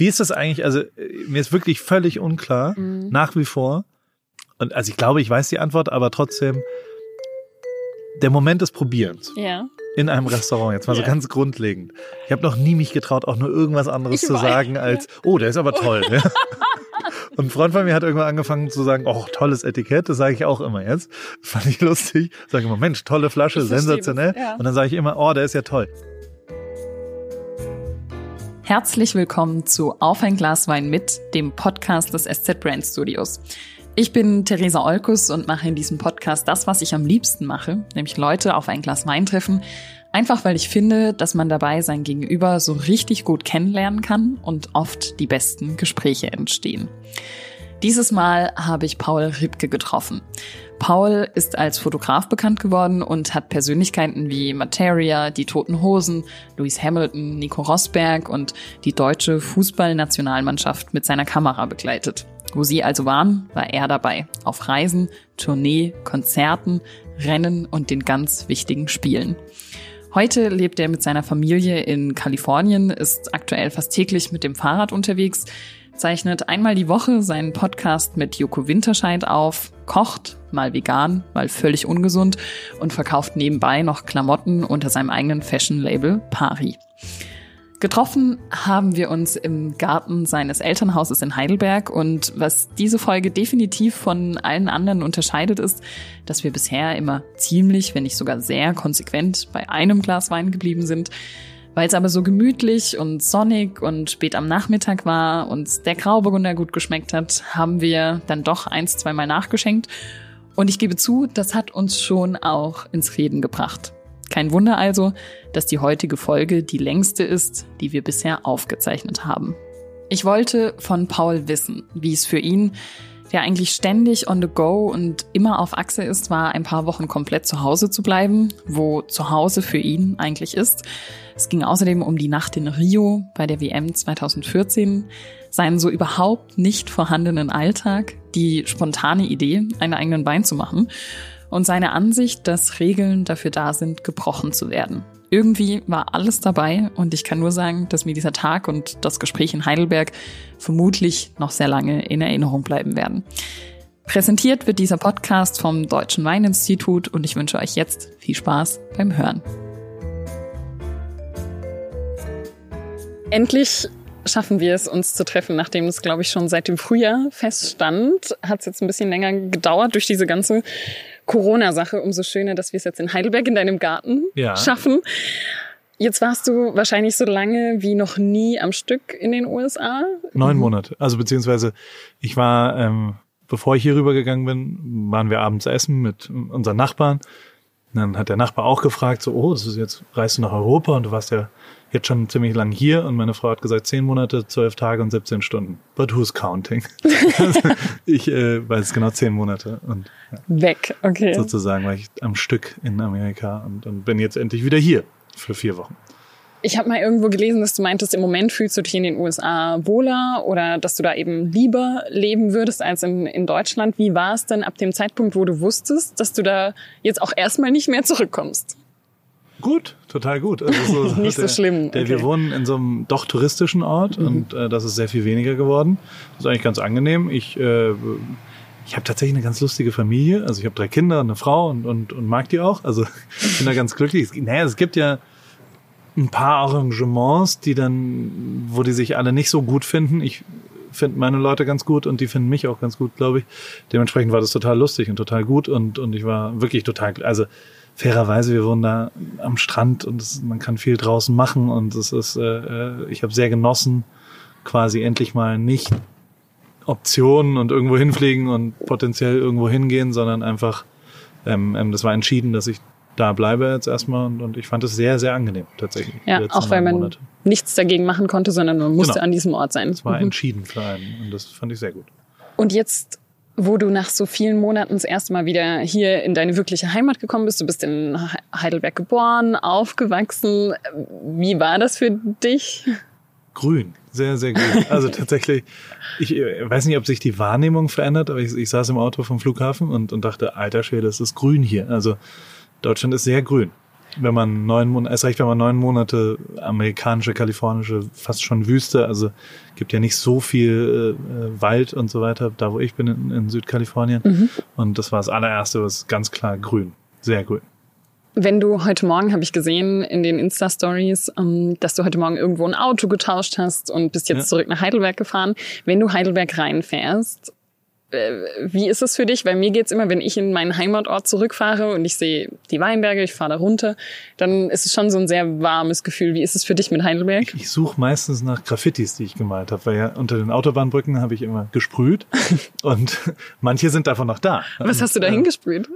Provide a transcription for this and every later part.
Wie ist das eigentlich? Also mir ist wirklich völlig unklar, mhm. nach wie vor. Und also ich glaube, ich weiß die Antwort, aber trotzdem der Moment des Probierens. Ja. In einem Restaurant, jetzt mal ja. so ganz grundlegend. Ich habe noch nie mich getraut, auch nur irgendwas anderes ich zu sagen als, oh, der ist aber toll. ja. Und ein Freund von mir hat irgendwann angefangen zu sagen, oh, tolles Etikett, das sage ich auch immer jetzt. fand ich lustig. Sage immer, Mensch, tolle Flasche, sensationell. Ja. Und dann sage ich immer, oh, der ist ja toll. Herzlich willkommen zu Auf ein Glas Wein mit, dem Podcast des SZ Brand Studios. Ich bin Theresa Olkus und mache in diesem Podcast das, was ich am liebsten mache, nämlich Leute auf ein Glas Wein treffen. Einfach weil ich finde, dass man dabei sein Gegenüber so richtig gut kennenlernen kann und oft die besten Gespräche entstehen. Dieses Mal habe ich Paul Ribke getroffen. Paul ist als Fotograf bekannt geworden und hat Persönlichkeiten wie Materia, die Toten Hosen, Lewis Hamilton, Nico Rosberg und die deutsche Fußballnationalmannschaft mit seiner Kamera begleitet. Wo sie also waren, war er dabei. Auf Reisen, Tournee, Konzerten, Rennen und den ganz wichtigen Spielen. Heute lebt er mit seiner Familie in Kalifornien, ist aktuell fast täglich mit dem Fahrrad unterwegs, zeichnet einmal die Woche seinen Podcast mit Joko Winterscheid auf, kocht, mal vegan, mal völlig ungesund und verkauft nebenbei noch Klamotten unter seinem eigenen Fashion-Label Pari. Getroffen haben wir uns im Garten seines Elternhauses in Heidelberg und was diese Folge definitiv von allen anderen unterscheidet ist, dass wir bisher immer ziemlich, wenn nicht sogar sehr konsequent bei einem Glas Wein geblieben sind. Weil es aber so gemütlich und sonnig und spät am Nachmittag war und der Grauburgunder gut geschmeckt hat, haben wir dann doch eins, zweimal nachgeschenkt. Und ich gebe zu, das hat uns schon auch ins Reden gebracht. Kein Wunder also, dass die heutige Folge die längste ist, die wir bisher aufgezeichnet haben. Ich wollte von Paul wissen, wie es für ihn, der eigentlich ständig on the go und immer auf Achse ist, war, ein paar Wochen komplett zu Hause zu bleiben, wo zu Hause für ihn eigentlich ist. Es ging außerdem um die Nacht in Rio bei der WM 2014, seinen so überhaupt nicht vorhandenen Alltag, die spontane Idee, einen eigenen Bein zu machen und seine Ansicht, dass Regeln dafür da sind, gebrochen zu werden. Irgendwie war alles dabei und ich kann nur sagen, dass mir dieser Tag und das Gespräch in Heidelberg vermutlich noch sehr lange in Erinnerung bleiben werden. Präsentiert wird dieser Podcast vom Deutschen Weininstitut und ich wünsche euch jetzt viel Spaß beim Hören. Endlich schaffen wir es, uns zu treffen, nachdem es, glaube ich, schon seit dem Frühjahr feststand. Hat es jetzt ein bisschen länger gedauert durch diese ganze Corona-Sache. Umso schöner, dass wir es jetzt in Heidelberg in deinem Garten ja. schaffen. Jetzt warst du wahrscheinlich so lange wie noch nie am Stück in den USA. Neun Monate. Also beziehungsweise ich war, ähm, bevor ich hier rübergegangen bin, waren wir abends essen mit unseren Nachbarn. Und dann hat der Nachbar auch gefragt, so, oh, das ist jetzt, reist du nach Europa und du warst ja jetzt schon ziemlich lang hier und meine Frau hat gesagt, zehn Monate, zwölf Tage und 17 Stunden. But who's counting? ich äh, weiß genau zehn Monate und ja, weg, okay. Sozusagen war ich am Stück in Amerika und, und bin jetzt endlich wieder hier für vier Wochen. Ich habe mal irgendwo gelesen, dass du meintest, im Moment fühlst du dich in den USA wohler oder dass du da eben lieber leben würdest als in, in Deutschland. Wie war es denn ab dem Zeitpunkt, wo du wusstest, dass du da jetzt auch erstmal nicht mehr zurückkommst? Gut, total gut. Also so, Nicht der, so schlimm. Der, Wir wohnen in so einem doch touristischen Ort mhm. und äh, das ist sehr viel weniger geworden. Das ist eigentlich ganz angenehm. Ich, äh, ich habe tatsächlich eine ganz lustige Familie. Also ich habe drei Kinder und eine Frau und, und, und mag die auch. Also ich bin da ganz glücklich. Es, naja, es gibt ja ein paar Arrangements, die dann, wo die sich alle nicht so gut finden. Ich finde meine Leute ganz gut und die finden mich auch ganz gut, glaube ich. Dementsprechend war das total lustig und total gut und, und ich war wirklich total, also fairerweise, wir wohnen da am Strand und es, man kann viel draußen machen und es ist, äh, äh ich habe sehr genossen, quasi endlich mal nicht Optionen und irgendwo hinfliegen und potenziell irgendwo hingehen, sondern einfach, ähm, ähm, das war entschieden, dass ich da bleibe jetzt erstmal und, und ich fand es sehr, sehr angenehm tatsächlich. Ja, auch weil man Monate. nichts dagegen machen konnte, sondern man musste genau. an diesem Ort sein. Es war mhm. entschieden für einen und das fand ich sehr gut. Und jetzt wo du nach so vielen Monaten das erste Mal wieder hier in deine wirkliche Heimat gekommen bist. Du bist in Heidelberg geboren, aufgewachsen. Wie war das für dich? Grün, sehr, sehr grün. Also tatsächlich, ich weiß nicht, ob sich die Wahrnehmung verändert, aber ich, ich saß im Auto vom Flughafen und, und dachte, alter Schwede, es ist grün hier. Also Deutschland ist sehr grün. Wenn man neun Monate, erst recht, wenn man neun Monate amerikanische, kalifornische, fast schon Wüste, also gibt ja nicht so viel äh, Wald und so weiter, da wo ich bin in, in Südkalifornien. Mhm. Und das war das allererste, was ganz klar grün, sehr grün. Wenn du heute Morgen, habe ich gesehen in den Insta-Stories, ähm, dass du heute Morgen irgendwo ein Auto getauscht hast und bist jetzt ja. zurück nach Heidelberg gefahren. Wenn du Heidelberg reinfährst, äh, wie ist es für dich? Weil mir geht's immer, wenn ich in meinen Heimatort zurückfahre und ich sehe die Weinberge, ich fahre da runter, dann ist es schon so ein sehr warmes Gefühl. Wie ist es für dich mit Heidelberg? Ich, ich suche meistens nach Graffitis, die ich gemalt habe, weil ja unter den Autobahnbrücken habe ich immer gesprüht und manche sind davon noch da. Was hast du da äh, hingesprüht?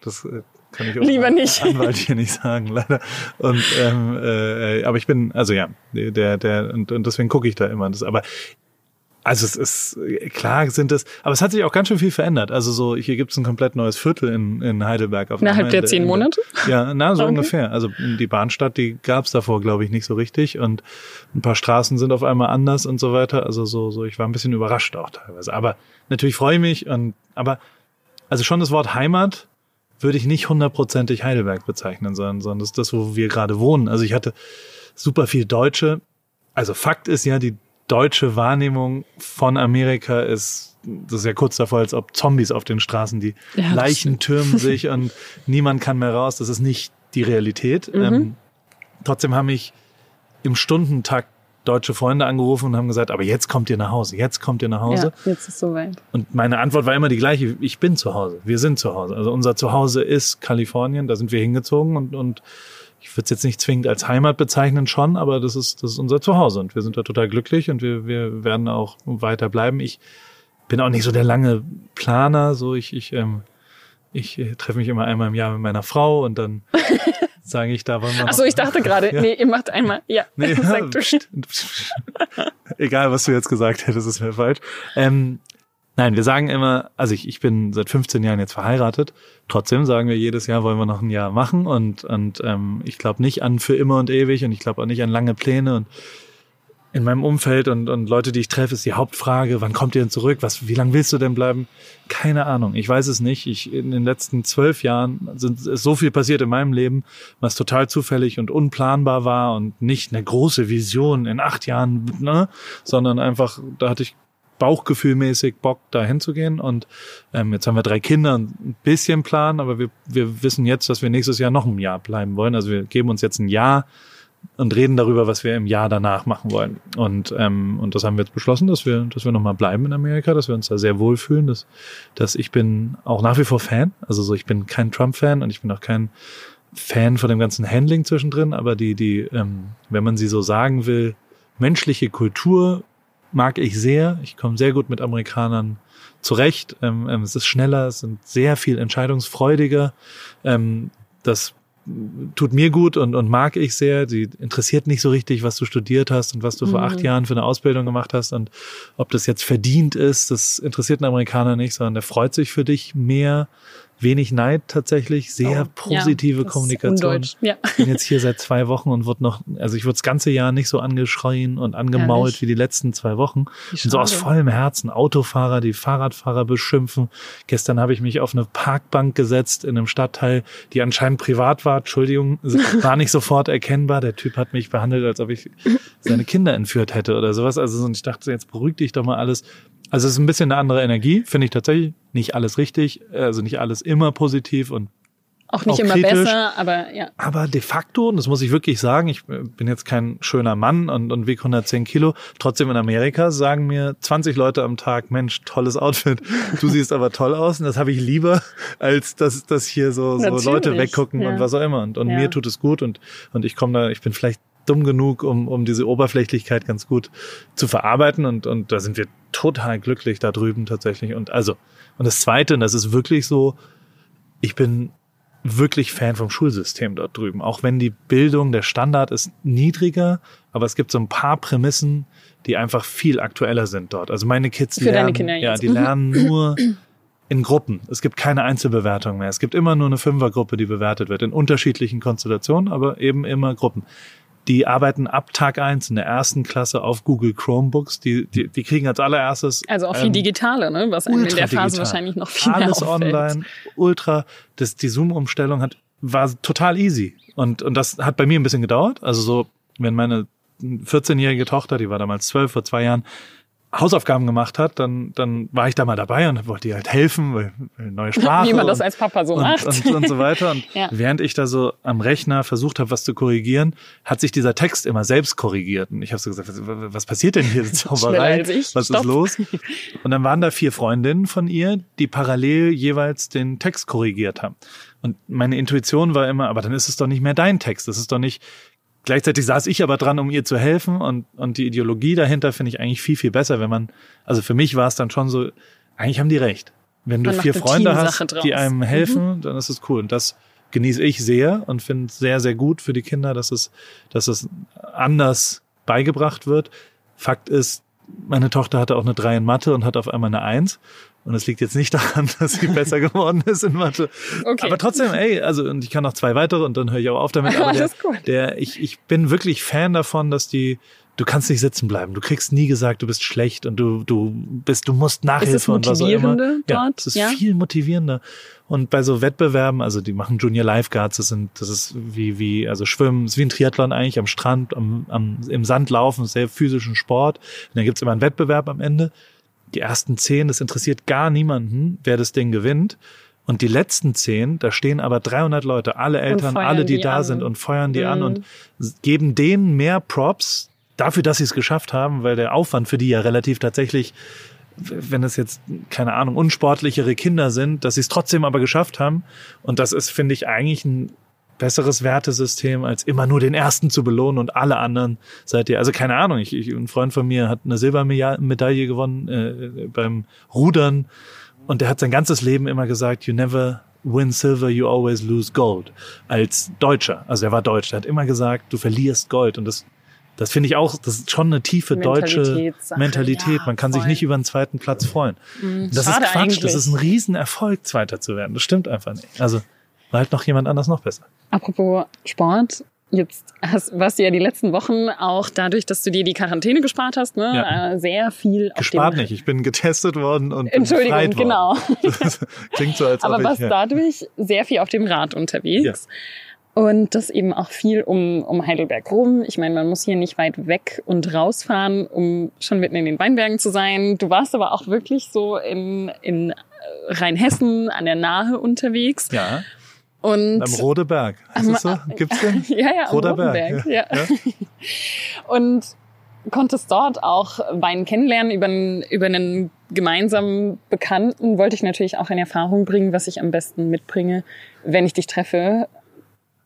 Das äh, kann ich auch Lieber nicht. Anwalt hier nicht sagen, leider. Und ähm, äh, aber ich bin, also ja, der, der, und, und deswegen gucke ich da immer. Das, aber also es ist klar sind es, aber es hat sich auch ganz schön viel verändert. Also so hier gibt es ein komplett neues Viertel in, in Heidelberg. Auf Innerhalb der zehn Monate? Ja, na so okay. ungefähr. Also die Bahnstadt, die gab es davor, glaube ich, nicht so richtig und ein paar Straßen sind auf einmal anders und so weiter. Also so so ich war ein bisschen überrascht auch teilweise. Aber natürlich freue ich mich und aber also schon das Wort Heimat würde ich nicht hundertprozentig Heidelberg bezeichnen, sondern, sondern das ist das, wo wir gerade wohnen. Also ich hatte super viel Deutsche. Also Fakt ist ja, die deutsche Wahrnehmung von Amerika ist, das ist ja kurz davor, als ob Zombies auf den Straßen, die ja, Leichen türmen sich und niemand kann mehr raus. Das ist nicht die Realität. Mhm. Ähm, trotzdem haben mich im Stundentakt deutsche Freunde angerufen und haben gesagt, aber jetzt kommt ihr nach Hause, jetzt kommt ihr nach Hause. Ja, jetzt ist soweit. Und meine Antwort war immer die gleiche, ich bin zu Hause, wir sind zu Hause. Also unser Zuhause ist Kalifornien, da sind wir hingezogen und, und ich würde es jetzt nicht zwingend als Heimat bezeichnen schon, aber das ist, das ist unser Zuhause und wir sind da total glücklich und wir, wir werden auch weiter bleiben. Ich bin auch nicht so der lange Planer, so ich, ich, ähm, ich äh, treffe mich immer einmal im Jahr mit meiner Frau und dann sage ich, da wollen wir. Achso, ich dachte gerade, ja. nee, ihr macht einmal. Ja, nee, sag du. Egal, was du jetzt gesagt hättest, ist mir falsch. Ähm, nein, wir sagen immer, also ich, ich bin seit 15 Jahren jetzt verheiratet. Trotzdem sagen wir jedes Jahr, wollen wir noch ein Jahr machen und, und ähm, ich glaube nicht an für immer und ewig und ich glaube auch nicht an lange Pläne und in meinem Umfeld und, und Leute, die ich treffe, ist die Hauptfrage, wann kommt ihr denn zurück? Was, wie lange willst du denn bleiben? Keine Ahnung. Ich weiß es nicht. Ich, in den letzten zwölf Jahren sind, ist so viel passiert in meinem Leben, was total zufällig und unplanbar war und nicht eine große Vision in acht Jahren, ne? sondern einfach, da hatte ich bauchgefühlmäßig Bock, da hinzugehen. Und ähm, jetzt haben wir drei Kinder, ein bisschen Plan, aber wir, wir wissen jetzt, dass wir nächstes Jahr noch ein Jahr bleiben wollen. Also wir geben uns jetzt ein Jahr und reden darüber, was wir im Jahr danach machen wollen. Und, ähm, und das haben wir jetzt beschlossen, dass wir, dass wir nochmal bleiben in Amerika, dass wir uns da sehr wohlfühlen, dass, dass ich bin auch nach wie vor Fan. Also so, ich bin kein Trump-Fan und ich bin auch kein Fan von dem ganzen Handling zwischendrin, aber die, die, ähm, wenn man sie so sagen will, menschliche Kultur mag ich sehr. Ich komme sehr gut mit Amerikanern zurecht. Ähm, ähm, es ist schneller, es sind sehr viel entscheidungsfreudiger. Ähm, das tut mir gut und, und mag ich sehr. Sie interessiert nicht so richtig, was du studiert hast und was du mhm. vor acht mhm. Jahren für eine Ausbildung gemacht hast und ob das jetzt verdient ist, das interessiert einen Amerikaner nicht, sondern der freut sich für dich mehr wenig Neid tatsächlich, sehr oh, positive ja, Kommunikation. Ja. Ich bin jetzt hier seit zwei Wochen und wird noch, also ich wurde das ganze Jahr nicht so angeschrien und angemault Ehrlich? wie die letzten zwei Wochen. Und so aus vollem Herzen Autofahrer, die Fahrradfahrer beschimpfen. Gestern habe ich mich auf eine Parkbank gesetzt in einem Stadtteil, die anscheinend privat war. Entschuldigung, war nicht sofort erkennbar. Der Typ hat mich behandelt, als ob ich seine Kinder entführt hätte oder sowas. Also und ich dachte, jetzt beruhig dich doch mal alles. Also es ist ein bisschen eine andere Energie, finde ich tatsächlich. Nicht alles richtig, also nicht alles immer positiv und auch nicht auch immer kritisch. besser, aber ja. Aber de facto, und das muss ich wirklich sagen, ich bin jetzt kein schöner Mann und, und wiege 110 Kilo. Trotzdem in Amerika sagen mir 20 Leute am Tag, Mensch, tolles Outfit. Du siehst aber toll aus. Und das habe ich lieber, als dass, dass hier so, so Leute weggucken ja. und was auch immer. Und, und ja. mir tut es gut und, und ich komme da, ich bin vielleicht dumm genug, um, um diese Oberflächlichkeit ganz gut zu verarbeiten. Und, und da sind wir total glücklich da drüben tatsächlich. Und also, und das Zweite, und das ist wirklich so, ich bin wirklich Fan vom Schulsystem dort drüben. Auch wenn die Bildung, der Standard ist niedriger, aber es gibt so ein paar Prämissen, die einfach viel aktueller sind dort. Also meine Kids Für lernen, Kinder ja, die lernen nur in Gruppen. Es gibt keine Einzelbewertung mehr. Es gibt immer nur eine Fünfergruppe, die bewertet wird in unterschiedlichen Konstellationen, aber eben immer Gruppen die arbeiten ab Tag eins in der ersten Klasse auf Google Chromebooks. Die, die, die kriegen als allererstes. Also auch viel ähm, Digitale, ne? was einem in der Phase wahrscheinlich noch viel Alles mehr online, ultra. Das, die Zoom-Umstellung hat war total easy. Und, und das hat bei mir ein bisschen gedauert. Also so, wenn meine 14-jährige Tochter, die war damals zwölf, vor zwei Jahren, Hausaufgaben gemacht hat, dann, dann war ich da mal dabei und wollte ihr halt helfen, weil, neue Sprache. Wie man das und, als Papa so und, macht. Und, und so weiter. Und Ja. während ich da so am Rechner versucht habe, was zu korrigieren, hat sich dieser Text immer selbst korrigiert. Und ich habe so gesagt, was, was passiert denn hier? Zauberei? Was Stopp. ist los? Und dann waren da vier Freundinnen von ihr, die parallel jeweils den Text korrigiert haben. Und meine Intuition war immer, aber dann ist es doch nicht mehr dein Text. Das ist doch nicht. Gleichzeitig saß ich aber dran, um ihr zu helfen und, und die Ideologie dahinter finde ich eigentlich viel, viel besser, wenn man, also für mich war es dann schon so, eigentlich haben die recht. Wenn du vier Freunde hast, Teamsache die draus. einem helfen, dann ist es cool. Und das genieße ich sehr und finde es sehr, sehr gut für die Kinder, dass es, dass es anders beigebracht wird. Fakt ist, meine Tochter hatte auch eine 3 in Mathe und hat auf einmal eine 1. Und es liegt jetzt nicht daran, dass sie besser geworden ist in Mathe. Okay. Aber trotzdem, ey, also, und ich kann noch zwei weitere und dann höre ich auch auf damit. Aber der, der, ich, ich bin wirklich Fan davon, dass die, du kannst nicht sitzen bleiben. Du kriegst nie gesagt, du bist schlecht und du, du bist, du musst Nachhilfe und was auch immer. motivierender Ja, dort? es ist Ja? viel motivierender. Und bei so Wettbewerben, also die machen Junior Lifeguards, das sind, das ist wie, wie, also Schwimmen, ist wie ein Triathlon eigentlich, am Strand, am, am, im Sand laufen, sehr physischen Sport. Und dann gibt's immer einen Wettbewerb am Ende. Die ersten zehn, das interessiert gar niemanden, wer das Ding gewinnt. Und die letzten zehn, da stehen aber 300 Leute, alle Eltern, alle, die, die da an. sind und feuern die an Mhm. und geben denen mehr Props dafür, dass sie es geschafft haben, weil der Aufwand für die ja relativ tatsächlich wenn es jetzt, keine Ahnung, unsportlichere Kinder sind, dass sie es trotzdem aber geschafft haben. Und das ist, finde ich, eigentlich ein besseres Wertesystem, als immer nur den ersten zu belohnen und alle anderen seid ihr. Also keine Ahnung, ich, ich, ein Freund von mir hat eine Silbermedaille gewonnen äh, beim Rudern und der hat sein ganzes Leben immer gesagt, you never win silver, you always lose gold. Als Deutscher. Also er war Deutsch. Der hat immer gesagt, du verlierst Gold. Und das, das finde ich auch, das ist schon eine tiefe deutsche Mentalität. ja, Man kann sich voll. nicht über einen zweiten Platz freuen. Und das ist Quatsch. eigentlich. Das ist ein Riesenerfolg, Zweiter zu werden. Das stimmt einfach nicht. Also war halt noch jemand anders noch besser. Apropos Sport, jetzt hast, warst du ja die letzten Wochen auch dadurch, dass du dir die Quarantäne gespart hast, ne, Ja. äh, sehr viel auf Gespart dem nicht. Ich bin getestet worden und Entschuldigung, genau. Klingt so, als Aber ob ich, warst ja. dadurch sehr viel auf dem Rad unterwegs. Und das eben auch viel um, um Heidelberg rum. Ich meine, man muss hier nicht weit weg und rausfahren, um schon mitten in den Weinbergen zu sein. Du warst aber auch wirklich so in, in äh, Rheinhessen an der Nahe unterwegs. Ja, Und am Rodeberg. Ist das so? Gibt's den? ja, ja, am Roter Berg, Rotenberg. ja. Ja. Und konntest dort auch Wein kennenlernen über einen, über einen gemeinsamen Bekannten. Wollte ich natürlich auch in Erfahrung bringen, was ich am besten mitbringe, wenn ich dich treffe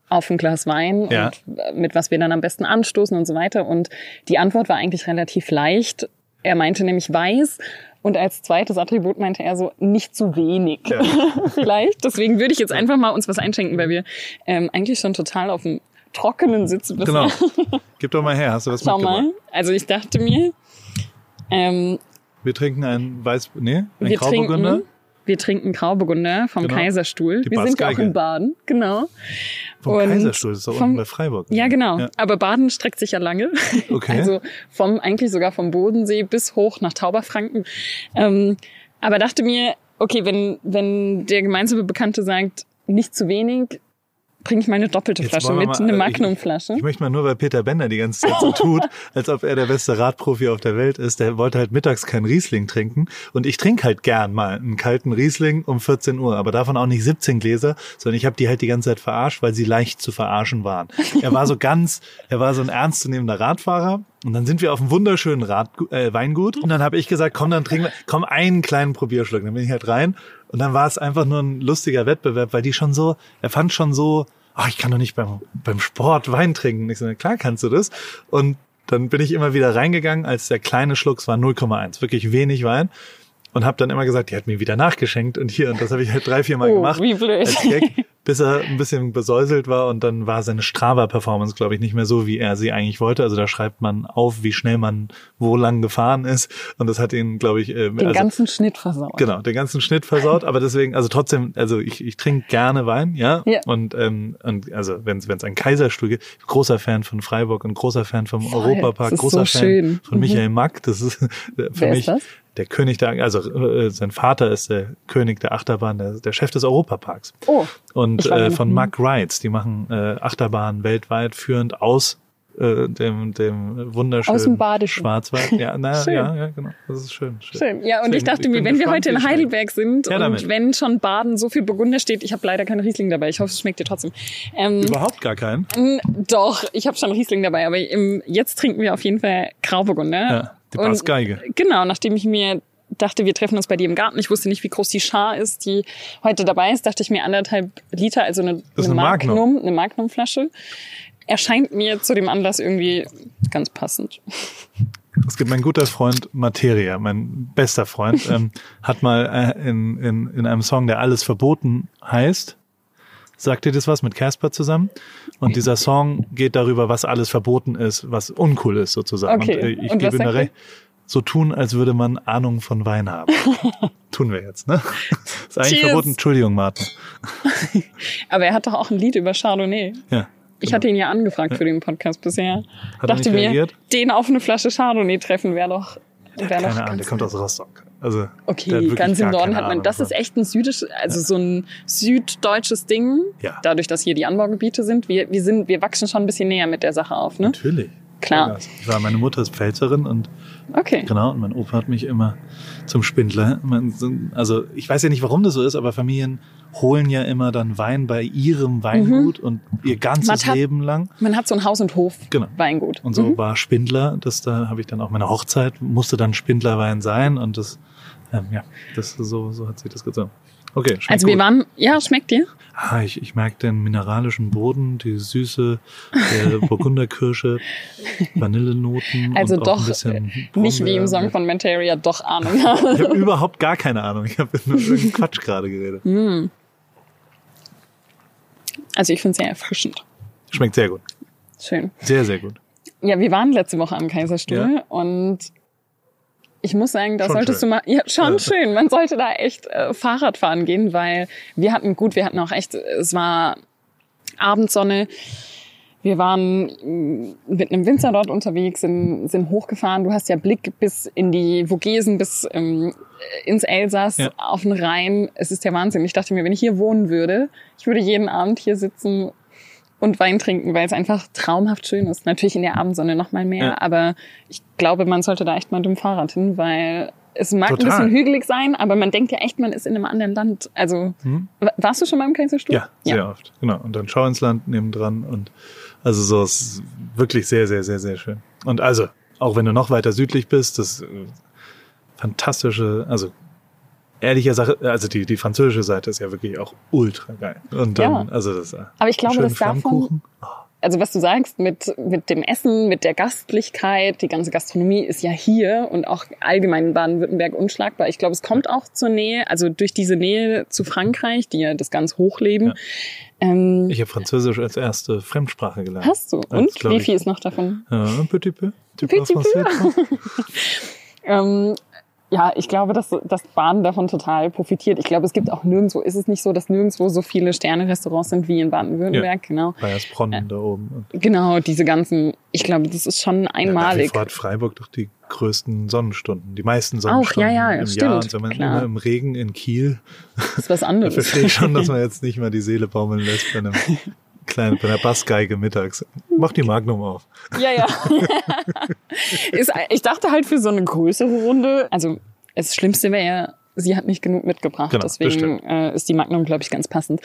auf ein Glas Wein Ja. und mit was wir dann am besten anstoßen und so weiter. Und die Antwort war eigentlich relativ leicht. Er meinte nämlich weiß. Und als zweites Attribut meinte er so, nicht zu wenig. Ja. Vielleicht. Deswegen würde ich jetzt einfach mal uns was einschenken, weil wir ähm, eigentlich schon total auf dem trockenen sitzen. bisher. Genau. Gib doch mal her. Hast du was Schau mitgebracht? mal. Also ich dachte mir, ähm, Wir trinken ein Weiß, nee, ein Grauburgunder. trinken, wir trinken Grauburgunder vom Genau. Kaiserstuhl. Die wir sind ja auch in Baden, genau. Vom und Kaiserstuhl. Das ist doch vom- unten bei Freiburg. Ja, genau. Ja. Aber Baden streckt sich ja lange. Okay. Also vom, eigentlich sogar vom Bodensee bis hoch nach Tauberfranken. Ähm, aber dachte mir, okay, wenn, wenn der gemeinsame Bekannte sagt, nicht zu wenig, bringe ich meine doppelte Jetzt Flasche mit, mal- eine ich- Magnumflasche. Ich möchte mal nur, weil Peter Bender die ganze Zeit so tut, als ob er der beste Radprofi auf der Welt ist. Der wollte halt mittags keinen Riesling trinken. Und ich trinke halt gern mal einen kalten Riesling um 14 Uhr. Aber davon auch nicht 17 Gläser, sondern ich habe die halt die ganze Zeit verarscht, weil sie leicht zu verarschen waren. Er war so ganz, er war so ein ernstzunehmender Radfahrer. Und dann sind wir auf einem wunderschönen Rad, äh, Weingut. Und dann habe ich gesagt, komm, dann trinken wir, komm, einen kleinen Probierschluck. Dann bin ich halt rein. Und dann war es einfach nur ein lustiger Wettbewerb, weil die schon so, er fand schon so, ach, ich kann doch nicht beim, beim Sport Wein trinken. Ich so, klar kannst du das. Und dann bin ich immer wieder reingegangen, als der kleine Schluck, es war 0,1, wirklich wenig Wein. Und habe dann immer gesagt, die hat mir wieder nachgeschenkt und hier. Und das habe ich halt drei, vier Mal Oh, gemacht. wie blöd. Gag, bis er ein bisschen besäuselt war und dann war seine Strava-Performance, glaube ich, nicht mehr so, wie er sie eigentlich wollte. Also da schreibt man auf, wie schnell man wo lang gefahren ist. Und das hat ihn, glaube ich, äh, Den also, ganzen Schnitt versaut. Genau, den ganzen Schnitt versaut, aber deswegen, also trotzdem, also ich, ich trinke gerne Wein, ja. Ja. Und, ähm, und also wenn es einen Kaiserstuhl gibt, großer Fan von Freiburg und großer Fan vom Voll, Europapark, ist großer so Fan schön. von Mhm. Michael Mack. Das ist äh, für ist mich das? Der König der, also äh, sein Vater ist der König der Achterbahn, der, der Chef des Europaparks. Oh. Und Ich äh, von nie. Mark Rides, die machen äh, Achterbahnen weltweit führend aus äh, dem, dem wunderschönen Aus dem Badischen. Schwarzwald. Ja, na, Schön. ja, ja, genau. Das ist schön. Schön. Ja, und ich Deswegen, dachte ich mir, wenn wir heute in. Heidelberg sind Ja, und damit. wenn schon Baden so viel Burgunder steht, ich habe leider keinen Riesling dabei. Ich hoffe, es schmeckt dir trotzdem. Ähm, Überhaupt gar keinen. m, doch, ich habe schon Riesling dabei, aber im, jetzt trinken wir auf jeden Fall Grauburgunder. Ja, die Und- Bassgeige. Genau, nachdem ich mir dachte, wir treffen uns bei dir im Garten. Ich wusste nicht, wie groß die Schar ist, die heute dabei ist. Dachte ich mir anderthalb Liter, also eine, eine eine Magnum, Magnum. eine Magnumflasche. Erscheint mir zu dem Anlass irgendwie ganz passend. Es gibt mein guter Freund Materia, mein bester Freund, ähm, hat mal äh, in, in, in einem Song, der alles verboten heißt, sagt dir das was mit Casper zusammen? Und dieser Song geht darüber, was alles verboten ist, was uncool ist sozusagen. Okay. Und äh, ich Und gebe er? recht. So tun, als würde man Ahnung von Wein haben. Tun wir jetzt, ne? Ist eigentlich Cheers. verboten. Entschuldigung, Martin. Aber er hat doch auch ein Lied über Chardonnay. Ja. Ich hatte ihn ja angefragt für den Podcast bisher. Hat er Dachte nicht mir, den auf eine Flasche Chardonnay treffen wäre doch, wär doch Keine Ahnung, der kommt aus Rostock. Also, Okay, ganz im Norden hat man, Ahnung das ist echt ein südisch, also so ein süddeutsches Ding. Ja. Dadurch, dass hier die Anbaugebiete sind. Wir, wir sind, wir wachsen schon ein bisschen näher mit der Sache auf, ne? Natürlich. Klar. Ich war, meine Mutter ist Pfälzerin und Okay. Genau, und mein Opa hat mich immer zum Spindler. Also ich weiß ja nicht, warum das so ist, aber Familien holen ja immer dann Wein bei ihrem Weingut und ihr ganzes hat- Leben lang. Man hat so ein Haus- und Hof Genau. Weingut. Und so Mhm. war Spindler, das da habe ich dann auch meine Hochzeit, musste dann Spindlerwein sein und das, ähm, ja, das so, so hat sich das gezogen. Okay, schmeckt Also wir gut. waren, ja, schmeckt dir? Ah, ich, ich merke den mineralischen Boden, die Süße der Burgunderkirsche, Vanillenoten Also und auch doch ein bisschen Nicht wie im. Song von Manteria, doch Ahnung. Ich habe überhaupt gar keine Ahnung. Ich habe nur irgendeinen Quatsch gerade geredet. also ich finde es sehr erfrischend. Schmeckt sehr gut. Schön. Sehr, sehr gut. Ja, wir waren letzte Woche am Kaiserstuhl Ja. und ich muss sagen, da Schon solltest schön. du mal, ja, schon Ja. schön. Man sollte da echt äh, Fahrrad fahren gehen, weil wir hatten, gut, wir hatten auch echt, es war Abendsonne. Wir waren mm, mit einem Winzer dort unterwegs, sind, sind hochgefahren. Du hast ja Blick bis in die Vogesen, bis ähm, ins Elsass, Ja. auf den Rhein. Es ist der Wahnsinn. Ich dachte mir, wenn ich hier wohnen würde, ich würde jeden Abend hier sitzen und Wein trinken, weil es einfach traumhaft schön ist. Natürlich in der Abendsonne noch mal mehr, Ja. aber ich glaube, man sollte da echt mal mit dem Fahrrad hin, weil es mag Total. ein bisschen hügelig sein, aber man denkt ja echt, man ist in einem anderen Land. Also, wa- warst du schon mal im Kaiserstuhl? Ja, sehr oft. Genau. Und dann Schau ins Land nebendran und also so es ist wirklich sehr, sehr, sehr, sehr schön. Und also, auch wenn du noch weiter südlich bist, das äh, fantastische, also ehrlicher Sache, also die, die französische Seite ist ja wirklich auch ultra geil. Und dann, Ja. also das, äh, Aber ich glaube, dass davon- Flammkuchen. Also was du sagst mit, mit dem Essen, mit der Gastlichkeit, die ganze Gastronomie ist ja hier und auch allgemein in Baden-Württemberg unschlagbar. Ich glaube, es kommt auch zur Nähe, also durch diese Nähe zu Frankreich, die ja das ganz hochleben. Ja. Ähm, Ich habe Französisch als erste Fremdsprache gelernt. hast du? Als, Und glaub wie viel ist noch davon? Ja, petit peu. Petit? Ähm, ja, ich glaube, dass, dass Baden davon total profitiert. Ich glaube, es gibt auch nirgendwo, ist es nicht so, dass nirgendwo so viele Sterne-Restaurants sind wie in Baden-Württemberg, genau. Bayersbronn da oben. Genau, diese ganzen, ich glaube, das ist schon Ja, einmalig. vor hat Freiburg doch die größten Sonnenstunden, die meisten Sonnenstunden ja, ja, im stimmt, Jahr. Und wenn man klar. immer im Regen in Kiel, Das ist was anderes. verstehe ich schon, dass man jetzt nicht mal die Seele baumeln lässt bei einem kleinen, bei einer Bassgeige mittags. Mach die Magnum auf. Ja, ja. ist, ich dachte halt für so eine größere Runde, also das Schlimmste wäre ja, sie hat nicht genug mitgebracht. Genau, Deswegen äh, ist die Magnum, glaube ich, ganz passend.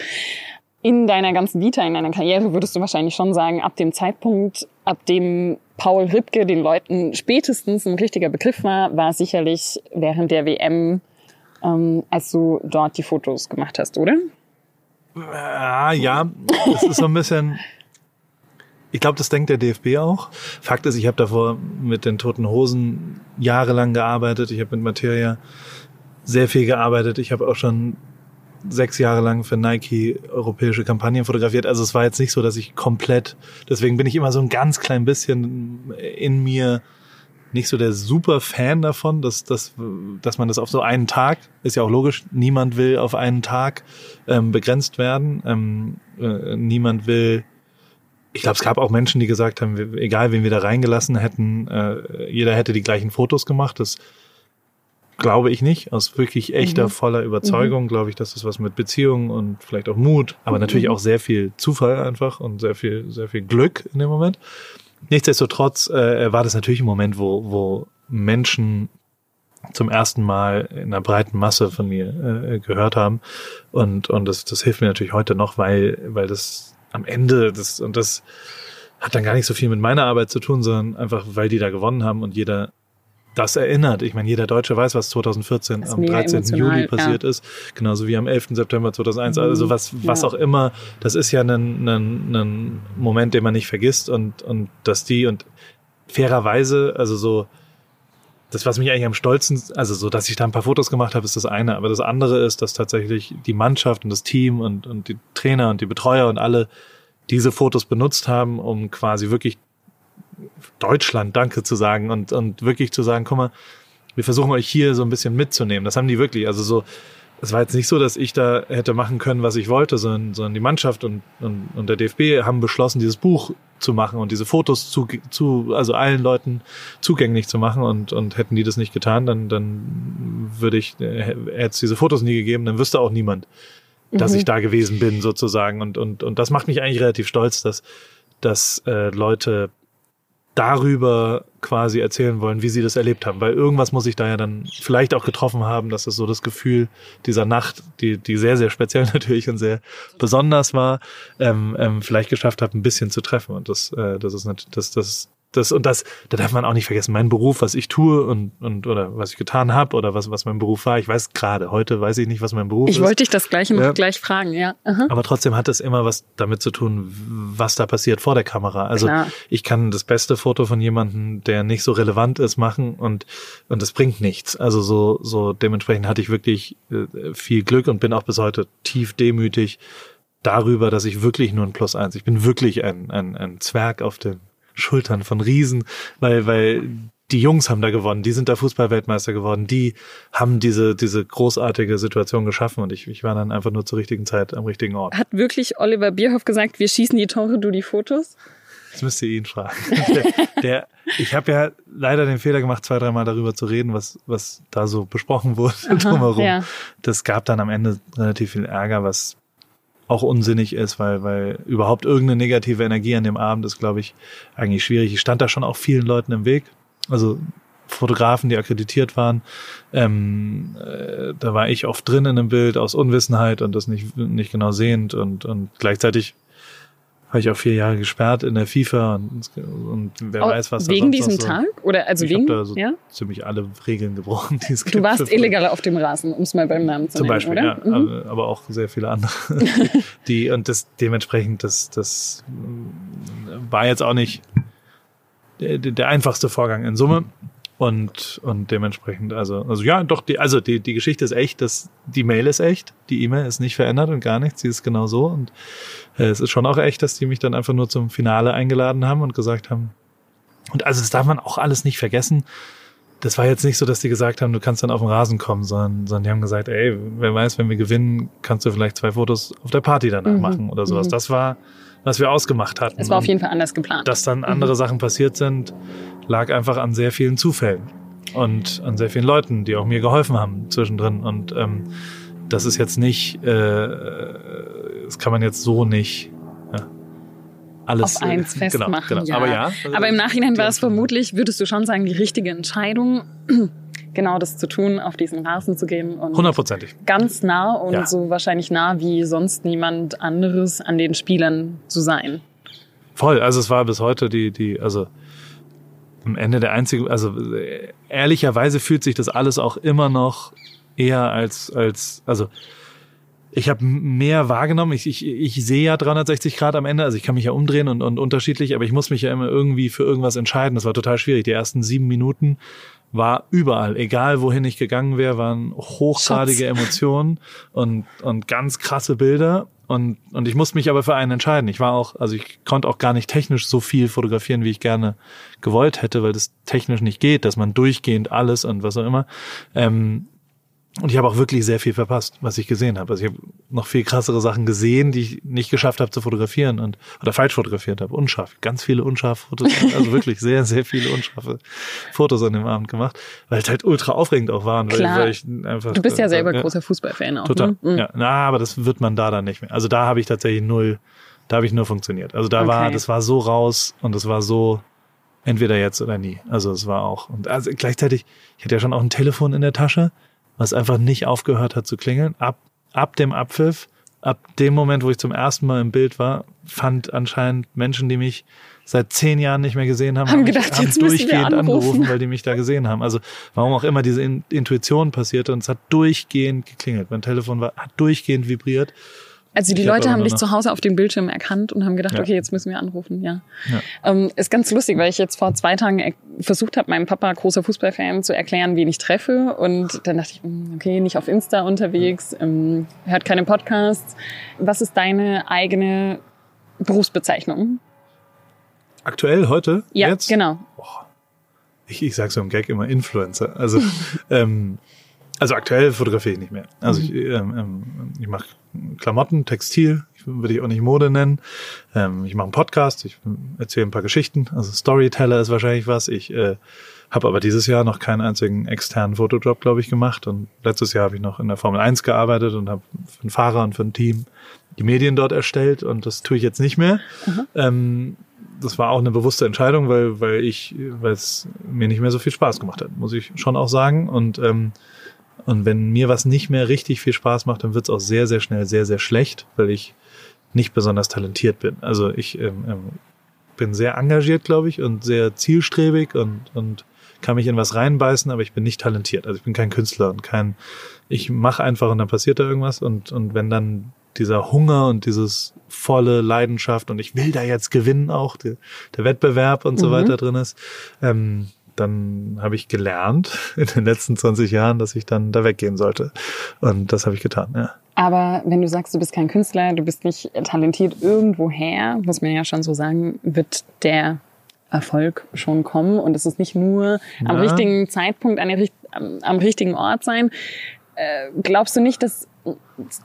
In deiner ganzen Vita, in deiner Karriere würdest du wahrscheinlich schon sagen, ab dem Zeitpunkt, ab dem Paul Ripke den Leuten spätestens ein richtiger Begriff war, war sicherlich während der WM, ähm, als du dort die Fotos gemacht hast, oder? Ah, ja, es ist so ein bisschen. Ich glaube, das denkt der DFB auch. Fakt ist, ich habe davor mit den Toten Hosen jahrelang gearbeitet. Ich habe mit Materia sehr viel gearbeitet. Ich habe auch schon sechs Jahre lang für Nike europäische Kampagnen fotografiert. Also es war jetzt nicht so, dass ich komplett, deswegen bin ich immer so ein ganz klein bisschen in mir nicht so der super Fan davon, dass, dass, dass man das auf so einen Tag, ist ja auch logisch, niemand will auf einen Tag ähm, begrenzt werden. Ähm, äh, niemand will, ich glaube, es gab auch Menschen, die gesagt haben, wir- egal wen wir da reingelassen hätten, äh, jeder hätte die gleichen Fotos gemacht. Das glaube ich nicht. Aus wirklich echter, Mhm. voller Überzeugung glaube ich, dass das was mit Beziehungen und vielleicht auch Mut, aber natürlich auch sehr viel Zufall einfach und sehr viel, sehr viel Glück in dem Moment. Nichtsdestotrotz äh, war das natürlich ein Moment, wo, wo Menschen zum ersten Mal in einer breiten Masse von mir äh, gehört haben. Und, und das, das hilft mir natürlich heute noch, weil, weil das am Ende, das, und das hat dann gar nicht so viel mit meiner Arbeit zu tun, sondern einfach, weil die da gewonnen haben und jeder das erinnert. Ich meine, jeder Deutsche weiß, was 2014 Das ist am mega 13. emotional, Juli passiert ist, genauso wie am 11. September 2001. Also was, was Ja. auch immer, das ist ja ein, ein, ein Moment, den man nicht vergisst und, und dass die und fairerweise, also so, das, was mich eigentlich am stolzen, also so, dass ich da ein paar Fotos gemacht habe, ist das eine. Aber das andere ist, dass tatsächlich die Mannschaft und das Team und, und die Trainer und die Betreuer und alle diese Fotos benutzt haben, um quasi wirklich Deutschland Danke zu sagen und, und wirklich zu sagen, guck mal, wir versuchen euch hier so ein bisschen mitzunehmen. Das haben die wirklich. Also so, es war jetzt nicht so, dass ich da hätte machen können, was ich wollte, sondern, sondern die Mannschaft und, und, und der DFB haben beschlossen, dieses Buch zu machen und diese Fotos zu, zu also allen Leuten zugänglich zu machen und, und hätten die das nicht getan, dann, dann würde ich, äh, hätte es diese Fotos nie gegeben, dann wüsste auch niemand, dass Mhm. ich da gewesen bin sozusagen und, und, und das macht mich eigentlich relativ stolz, dass, dass äh, Leute darüber quasi erzählen wollen, wie sie das erlebt haben. Weil irgendwas muss ich da ja dann vielleicht auch getroffen haben, dass es so das Gefühl dieser Nacht, die, die sehr, sehr speziell natürlich und sehr besonders war, ähm, ähm, vielleicht geschafft habe, ein bisschen zu treffen. Und das, äh, das ist natürlich, das, das, das, und das, da darf man auch nicht vergessen, mein Beruf, was ich tue und, und oder was ich getan habe oder was, was mein Beruf war. Ich weiß gerade, heute weiß ich nicht, was mein Beruf Ich ist. wollte dich das gleiche Ja. gleich fragen, ja. Aha. Aber trotzdem hat es immer was damit zu tun, was da passiert vor der Kamera. Also Klar. ich kann das beste Foto von jemandem, der nicht so relevant ist, machen und und es bringt nichts. Also so so dementsprechend hatte ich wirklich äh, viel Glück und bin auch bis heute tief demütig darüber, dass ich wirklich nur ein Plus eins. Ich bin wirklich ein ein, ein Zwerg auf den Schultern von Riesen, weil weil die Jungs haben da gewonnen, die sind da Fußballweltmeister geworden, die haben diese, diese großartige Situation geschaffen und ich, ich war dann einfach nur zur richtigen Zeit am richtigen Ort. Hat wirklich Oliver Bierhoff gesagt, wir schießen die Tore, du die Fotos? Das müsst ihr ihn fragen. Der, der, ich habe ja leider den Fehler gemacht, zwei, dreimal darüber zu reden, was, was da so besprochen wurde drumherum. ja. Das gab dann am Ende relativ viel Ärger, was auch unsinnig ist, weil, weil überhaupt irgendeine negative Energie an dem Abend ist, glaube ich, eigentlich schwierig. Ich stand da schon auch vielen Leuten im Weg. Also Fotografen, die akkreditiert waren. Ähm, äh, da war ich oft drin in einem Bild aus Unwissenheit und das nicht, nicht genau sehend und, und gleichzeitig war ich auch vier Jahre gesperrt in der FIFA und, und wer Oh, weiß, was wegen diesem so. Tag? Oder also ich wegen, da so ja? ziemlich alle Regeln gebrochen, die es gibt. Du warst illegal auf dem Rasen, um es mal beim Namen zu zum nennen, Beispiel, oder? ja, Mhm. aber, auch sehr viele andere. die und das dementsprechend, das, das war jetzt auch nicht der, der einfachste Vorgang in Summe. Und, und dementsprechend, also, also ja, doch, die, also die, die Geschichte ist echt, das, die Mail ist echt, die E-Mail ist nicht verändert und gar nichts, sie ist genau so. Und äh, es ist schon auch echt, dass die mich dann einfach nur zum Finale eingeladen haben und gesagt haben. Und also das darf man auch alles nicht vergessen das war jetzt nicht so, dass die gesagt haben, du kannst dann auf den Rasen kommen, sondern, sondern die haben gesagt, ey, wer weiß, wenn wir gewinnen, kannst du vielleicht zwei Fotos auf der Party danach Mhm. machen oder sowas. Mhm. Das war, was wir ausgemacht hatten. Es war auf jeden Fall anders geplant. Dass dann andere Sachen passiert sind, lag einfach an sehr vielen Zufällen und an sehr vielen Leuten, die auch mir geholfen haben zwischendrin. Und ähm, das ist jetzt nicht, äh, das kann man jetzt so nicht alles auf eins äh, festmachen. Genau, genau. Ja. Aber ja. Aber im Nachhinein die war es vermutlich, würdest du schon sagen, die richtige Entscheidung, genau das zu tun, auf diesen Rasen zu gehen und Hundertprozentig. ganz nah und Ja. so wahrscheinlich nah wie sonst niemand anderes an den Spielern zu sein. Voll, also es war bis heute die, die, also am Ende der einzige, also äh, ehrlicherweise fühlt sich das alles auch immer noch eher als, als, also ich habe mehr wahrgenommen. Ich, ich, ich sehe ja 360 Grad am Ende, also ich kann mich ja umdrehen und, und unterschiedlich, aber ich muss mich ja immer irgendwie für irgendwas entscheiden. Das war total schwierig. Die ersten sieben Minuten war überall, egal wohin ich gegangen wäre, waren hochgradige Emotionen und, und ganz krasse Bilder. Und, und ich musste mich aber für einen entscheiden. Ich war auch, also ich konnte auch gar nicht technisch so viel fotografieren, wie ich gerne gewollt hätte, weil das technisch nicht geht, dass man durchgehend alles und was auch immer. Ähm, Und ich habe auch wirklich sehr viel verpasst, was ich gesehen habe. Also ich habe noch viel krassere Sachen gesehen, die ich nicht geschafft habe zu fotografieren und oder falsch fotografiert habe. Unscharf. Ganz viele unscharfe Fotos. Also wirklich sehr, sehr viele unscharfe Fotos an dem Abend gemacht, weil es halt ultra aufregend auch waren. Klar. Weil, weil ich einfach, Du bist ja äh, selber ja, großer Fußballfan auch. Total. Ne? Mhm. Ja, na, aber das wird man da dann nicht mehr. Also da habe ich tatsächlich null, da habe ich nur funktioniert. Also da war, Okay. das war so raus und das war so entweder jetzt oder nie. Also es war auch und also gleichzeitig, ich hatte ja schon auch ein Telefon in der Tasche, was einfach nicht aufgehört hat zu klingeln. Ab ab dem Abpfiff, ab dem Moment, wo ich zum ersten Mal im Bild war, fand anscheinend Menschen, die mich seit zehn Jahren nicht mehr gesehen haben, Haben mich- gedacht, haben müssen wir durchgehend angerufen, weil die mich da gesehen haben. Also warum auch immer diese In Intuition passierte und es hat durchgehend geklingelt. Mein Telefon war, hat durchgehend vibriert. Also die Ich Leute haben dich zu Hause auf dem Bildschirm erkannt und haben gedacht, Ja. okay, jetzt müssen wir anrufen, ja. Ja. Ähm, ist ganz lustig, weil ich jetzt vor zwei Tagen er- versucht habe, meinem Papa, großer Fußballfan, zu erklären, wen ich treffe. Und dann dachte ich, hm, okay, nicht auf Insta unterwegs, ähm, hört keine Podcasts. Was ist deine eigene Berufsbezeichnung? Aktuell heute? Ja, jetzt? genau. Ich, ich sage so im Gag immer Influencer. Also, ähm, also aktuell fotografiere ich nicht mehr. Also ich, ähm, ähm, ich mache Klamotten, Textil, ich würde ich auch nicht Mode nennen. Ähm, ich mache einen Podcast, ich erzähle ein paar Geschichten. Also Storyteller ist wahrscheinlich was. Ich äh, habe aber dieses Jahr noch keinen einzigen externen Fotojob, glaube ich, gemacht. Und letztes Jahr habe ich noch in der Formel 1 gearbeitet und habe für einen Fahrer und für ein Team die Medien dort erstellt. Und das tue ich jetzt nicht mehr. Ähm, das war auch eine bewusste Entscheidung, weil, weil ich, weil es mir nicht mehr so viel Spaß gemacht hat, muss ich schon auch sagen. Und, ähm, und wenn mir was nicht mehr richtig viel Spaß macht, dann wird es auch sehr, sehr schnell sehr, sehr schlecht, weil ich nicht besonders talentiert bin. Also ich ähm, ähm, bin sehr engagiert, glaube ich, und sehr zielstrebig und, und kann mich in was reinbeißen, aber ich bin nicht talentiert. Also ich bin kein Künstler und kein, ich mache einfach und dann passiert da irgendwas und, und wenn dann dieser Hunger und dieses volle Leidenschaft und ich will da jetzt gewinnen auch, die, der Wettbewerb und so Mhm. weiter drin ist, ähm, dann habe ich gelernt in den letzten 20 Jahren, dass ich dann da weggehen sollte. Und das habe ich getan, ja. Aber wenn du sagst, du bist kein Künstler, du bist nicht talentiert irgendwoher, muss man ja schon so sagen, wird der Erfolg schon kommen und es ist nicht nur am Ja. richtigen Zeitpunkt an der, am, am richtigen Ort sein. Äh, glaubst du nicht, dass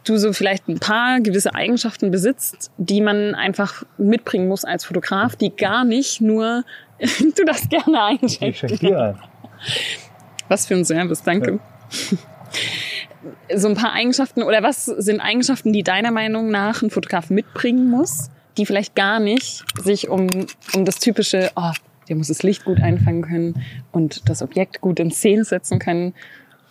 du so vielleicht ein paar gewisse Eigenschaften besitzt, die man einfach mitbringen muss als Fotograf, die gar nicht nur, du darfst gerne einschenken. dir ein. Was für ein Service, danke. So ein paar Eigenschaften oder was sind Eigenschaften, die deiner Meinung nach ein Fotograf mitbringen muss, die vielleicht gar nicht sich um, um das typische, oh, der muss das Licht gut einfangen können und das Objekt gut in Szene setzen können.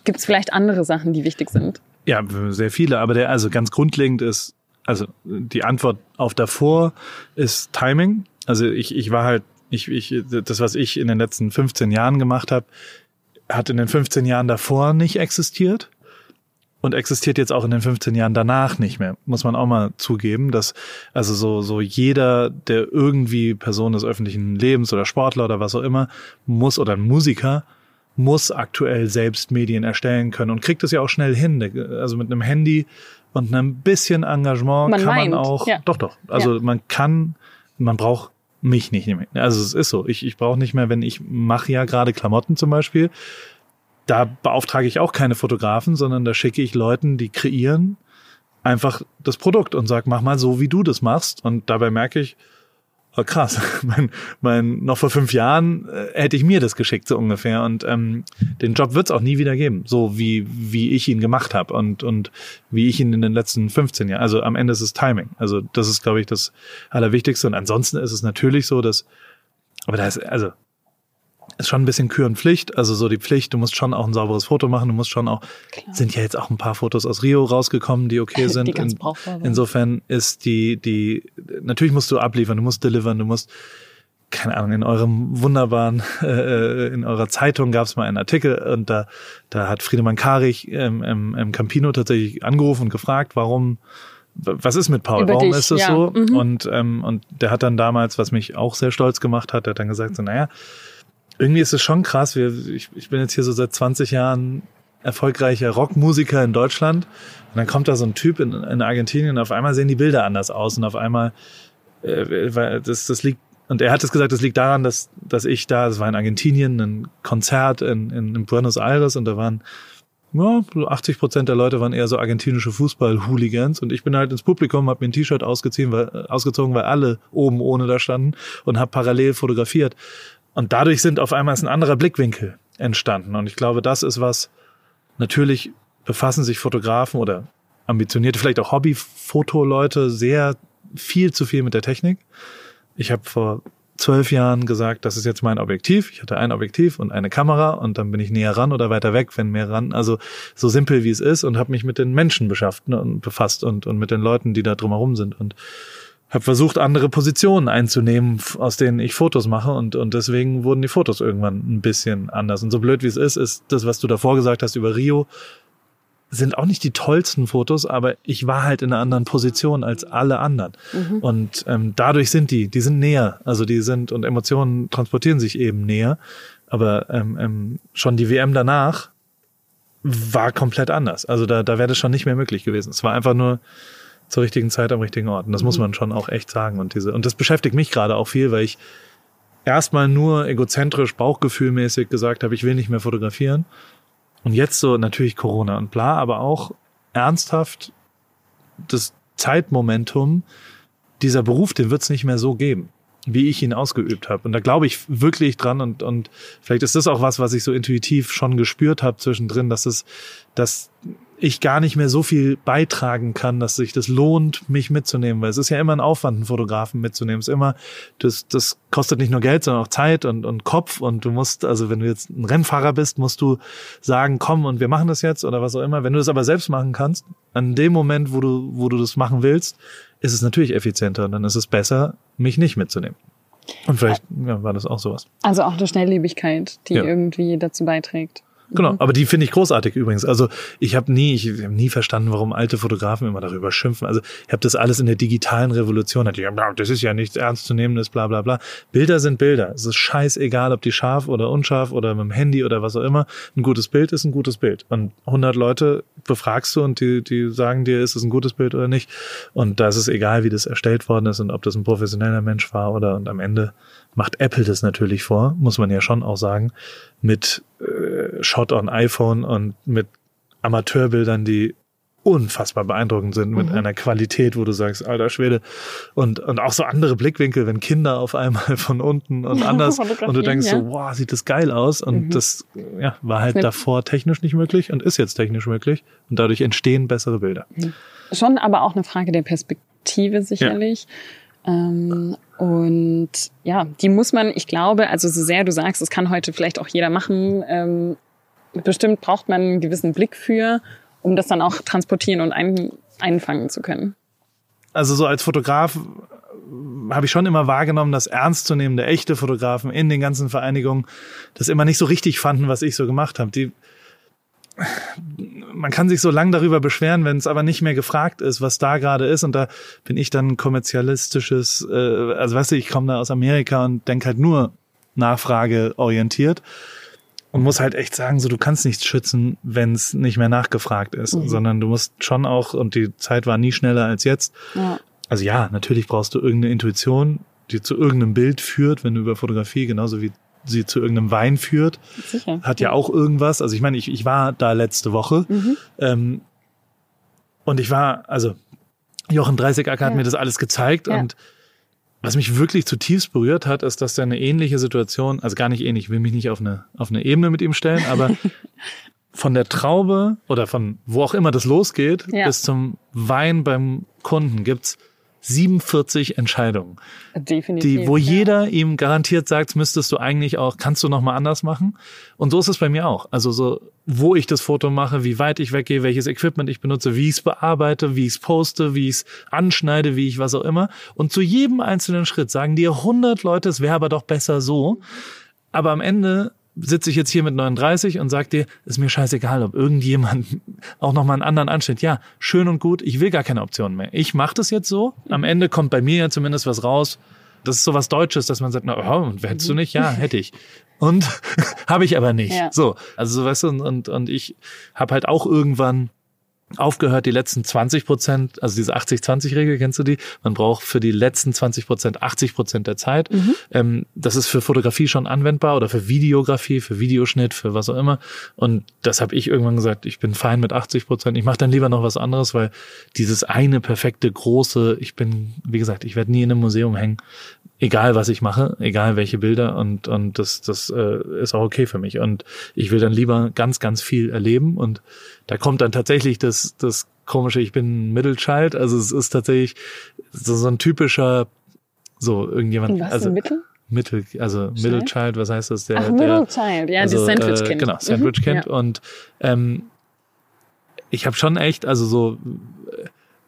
Gibt es vielleicht andere Sachen, die wichtig sind? Ja, sehr viele, aber der, also ganz grundlegend ist, also die Antwort auf davor ist Timing. Also ich, ich war halt, ich, ich, das, was ich in den letzten 15 Jahren gemacht habe, hat in den 15 Jahren davor nicht existiert und existiert jetzt auch in den 15 Jahren danach nicht mehr. Muss man auch mal zugeben, dass also so, so jeder, der irgendwie Person des öffentlichen Lebens oder Sportler oder was auch immer muss oder ein Musiker, muss aktuell selbst Medien erstellen können und kriegt es ja auch schnell hin. Also mit einem Handy und einem bisschen Engagement Man kann meint, man auch, ja. doch, doch. Also Ja. man kann, man braucht mich nicht. Also es ist so. Ich, ich brauche nicht mehr, wenn ich mache ja gerade Klamotten zum Beispiel, da beauftrage ich auch keine Fotografen, sondern da schicke ich Leuten, die kreieren, einfach das Produkt und sag, mach mal so, wie du das machst. Und dabei merke ich, oh krass, mein, mein, noch vor fünf Jahren äh, hätte ich mir das geschickt, so ungefähr. Und ähm, den Job wird es auch nie wieder geben, so wie, wie ich ihn gemacht habe und, und wie ich ihn in den letzten 15 Jahren. Also am Ende ist es Timing. Also das ist, glaube ich, das Allerwichtigste. Und ansonsten ist es natürlich so, dass, aber da ist, also ist schon ein bisschen Kür und Pflicht. Also so die Pflicht, du musst schon auch ein sauberes Foto machen, du musst schon auch, Klar. sind ja jetzt auch ein paar Fotos aus Rio rausgekommen, die okay sind. Die ganz brauchbar. Insofern ist die, die, natürlich musst du abliefern, du musst delivern, du musst, keine Ahnung, in eurem wunderbaren, äh, in eurer Zeitung gab es mal einen Artikel und da, da hat Friedemann Karich ähm, ähm, ähm, Campino tatsächlich angerufen und gefragt, warum, was ist mit Paul? Über Warum dich, ist es ja. so? Mhm. Und, ähm, und der hat dann damals, was mich auch sehr stolz gemacht hat, der hat dann gesagt, so, naja, irgendwie ist es schon krass. Wir, ich, ich bin jetzt hier so seit 20 Jahren erfolgreicher Rockmusiker in Deutschland. Und dann kommt da so ein Typ in, in Argentinien und auf einmal sehen die Bilder anders aus und auf einmal, äh, weil das, das liegt, und er hat es gesagt, das liegt daran, dass, dass ich da, das war in Argentinien, ein Konzert in, in, in Buenos Aires und da waren ja, so 80 Prozent der Leute waren eher so argentinische Fußball-Hooligans und ich bin halt ins Publikum, habe mir ein T-Shirt ausgezogen, weil, ausgezogen, weil alle oben ohne da standen und habe parallel fotografiert. Und dadurch sind auf einmal ist ein anderer Blickwinkel entstanden. Und ich glaube, das ist was, natürlich befassen sich Fotografen oder ambitionierte, vielleicht auch Hobby-Fotoleute sehr viel zu viel mit der Technik. Ich habe vor zwölf Jahren gesagt, das ist jetzt mein Objektiv. Ich hatte ein Objektiv und eine Kamera und dann bin ich näher ran oder weiter weg, wenn mehr ran. Also so simpel wie es ist und habe mich mit den Menschen beschafft ne, und befasst und, und mit den Leuten, die da drumherum sind und habe versucht, andere Positionen einzunehmen, aus denen ich Fotos mache und, und deswegen wurden die Fotos irgendwann ein bisschen anders. Und so blöd wie es ist, ist das, was du davor gesagt hast über Rio, sind auch nicht die tollsten Fotos, aber ich war halt in einer anderen Position als alle anderen. Mhm. Und ähm, dadurch sind die, die sind näher. Also die sind und Emotionen transportieren sich eben näher. Aber ähm, ähm, schon die WM danach war komplett anders. Also da, da wäre das schon nicht mehr möglich gewesen. Es war einfach nur zur richtigen Zeit am richtigen Ort. Und das mhm. muss man schon auch echt sagen. Und diese, und das beschäftigt mich gerade auch viel, weil ich erstmal nur egozentrisch, bauchgefühlmäßig gesagt habe, ich will nicht mehr fotografieren. Und jetzt so natürlich Corona und bla, aber auch ernsthaft das Zeitmomentum, dieser Beruf, den wird es nicht mehr so geben, wie ich ihn ausgeübt habe. Und da glaube ich wirklich dran und, und vielleicht ist das auch was, was ich so intuitiv schon gespürt habe zwischendrin, dass es, dass ich gar nicht mehr so viel beitragen kann, dass sich das lohnt, mich mitzunehmen, weil es ist ja immer ein Aufwand, einen Fotografen mitzunehmen. Es ist immer, das, das kostet nicht nur Geld, sondern auch Zeit und, und Kopf und du musst, also wenn du jetzt ein Rennfahrer bist, musst du sagen, komm und wir machen das jetzt oder was auch immer. Wenn du das aber selbst machen kannst, an dem Moment, wo du, wo du das machen willst, ist es natürlich effizienter und dann ist es besser, mich nicht mitzunehmen. Und vielleicht ja, war das auch sowas. Also auch eine Schnelllebigkeit, die ja. irgendwie dazu beiträgt. Genau, aber die finde ich großartig übrigens. Also ich habe nie, ich habe nie verstanden, warum alte Fotografen immer darüber schimpfen. Also ich habe das alles in der digitalen Revolution. Das ist ja nichts ernstzunehmendes, bla bla bla. Bilder sind Bilder. Es ist scheißegal, ob die scharf oder unscharf oder mit dem Handy oder was auch immer. Ein gutes Bild ist ein gutes Bild. Und 100 Leute befragst du und die, die sagen dir, ist es ein gutes Bild oder nicht. Und da ist es egal, wie das erstellt worden ist und ob das ein professioneller Mensch war oder und am Ende macht Apple das natürlich vor, muss man ja schon auch sagen, mit äh, Shot on iPhone und mit Amateurbildern, die unfassbar beeindruckend sind mit mhm. einer Qualität, wo du sagst, alter Schwede. Und, und auch so andere Blickwinkel, wenn Kinder auf einmal von unten und anders und du denkst ja. so, wow, sieht das geil aus. Und mhm. das ja, war halt davor technisch nicht möglich und ist jetzt technisch möglich. Und dadurch entstehen bessere Bilder. Mhm. Schon aber auch eine Frage der Perspektive sicherlich. Ja. Ähm, und ja, die muss man, ich glaube, also so sehr du sagst, das kann heute vielleicht auch jeder machen, ähm, bestimmt braucht man einen gewissen Blick für, um das dann auch transportieren und ein, einfangen zu können. Also so als Fotograf äh, habe ich schon immer wahrgenommen, dass ernstzunehmende echte Fotografen in den ganzen Vereinigungen das immer nicht so richtig fanden, was ich so gemacht habe. Die man kann sich so lang darüber beschweren, wenn es aber nicht mehr gefragt ist, was da gerade ist. Und da bin ich dann kommerzialistisches, äh, also weißt du, ich komme da aus Amerika und denk halt nur nachfrageorientiert und muss halt echt sagen, so du kannst nichts schützen, wenn es nicht mehr nachgefragt ist, mhm. sondern du musst schon auch, und die Zeit war nie schneller als jetzt. Ja. Also ja, natürlich brauchst du irgendeine Intuition, die zu irgendeinem Bild führt, wenn du über Fotografie genauso wie sie zu irgendeinem Wein führt. Sicher. Hat ja auch irgendwas. Also ich meine, ich, ich war da letzte Woche mhm. ähm, und ich war, also Jochen Dreißigacker ja. hat mir das alles gezeigt ja. und was mich wirklich zutiefst berührt hat, ist, dass er eine ähnliche Situation, also gar nicht ähnlich, ich will mich nicht auf eine, auf eine Ebene mit ihm stellen, aber von der Traube oder von wo auch immer das losgeht, ja. bis zum Wein beim Kunden gibt's 47 Entscheidungen. Definitiv. Die, wo ja. jeder ihm garantiert sagt, müsstest du eigentlich auch, kannst du noch mal anders machen. Und so ist es bei mir auch. Also so, wo ich das Foto mache, wie weit ich weggehe, welches Equipment ich benutze, wie ich es bearbeite, wie ich es poste, wie ich es anschneide, wie ich was auch immer. Und zu jedem einzelnen Schritt sagen dir 100 Leute, es wäre aber doch besser so. Aber am Ende sitze ich jetzt hier mit 39 und sag dir, ist mir scheißegal, ob irgendjemand auch noch mal einen anderen ansteht. Ja, schön und gut, ich will gar keine Optionen mehr. Ich mache das jetzt so. Am Ende kommt bei mir ja zumindest was raus. Das ist so was Deutsches, dass man sagt, na, oh, und hättest du nicht? Ja, hätte ich. Und habe ich aber nicht. Ja. So, also so weißt du, und, und, und ich habe halt auch irgendwann aufgehört, die letzten 20 Prozent, also diese 80-20-Regel, kennst du die? Man braucht für die letzten 20 Prozent 80 Prozent der Zeit. Mhm. Ähm, das ist für Fotografie schon anwendbar oder für Videografie, für Videoschnitt, für was auch immer. Und das habe ich irgendwann gesagt, ich bin fein mit 80 Prozent. Ich mache dann lieber noch was anderes, weil dieses eine perfekte, große, ich bin, wie gesagt, ich werde nie in einem Museum hängen egal was ich mache, egal welche Bilder und und das das äh, ist auch okay für mich und ich will dann lieber ganz ganz viel erleben und da kommt dann tatsächlich das das komische, ich bin Middle Child, also es ist tatsächlich so, so ein typischer so irgendjemand was also Mittel? Mittel, also Child? Middle Child, was heißt das? Der, Ach, Middle Child, ja, also, das Sandwich Kind. Äh, genau, Sandwich Kind mhm, ja. und ähm, ich habe schon echt, also so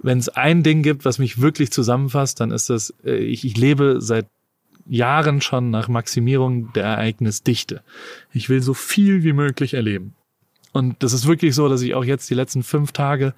wenn es ein Ding gibt, was mich wirklich zusammenfasst, dann ist das, äh, ich, ich lebe seit Jahren schon nach Maximierung der Ereignisdichte. Ich will so viel wie möglich erleben. Und das ist wirklich so, dass ich auch jetzt die letzten fünf Tage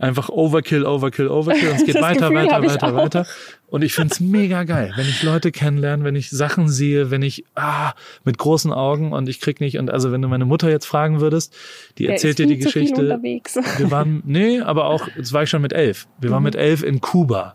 einfach Overkill, Overkill, Overkill und es geht weiter, Gefühl weiter, weiter, weiter. Und ich find's mega geil, wenn ich Leute kennenlerne, wenn ich Sachen sehe, wenn ich ah, mit großen Augen und ich krieg nicht und also wenn du meine Mutter jetzt fragen würdest, die Der erzählt dir die Geschichte. Wir waren nee, aber auch jetzt war ich schon mit elf. Wir waren mhm. mit elf in Kuba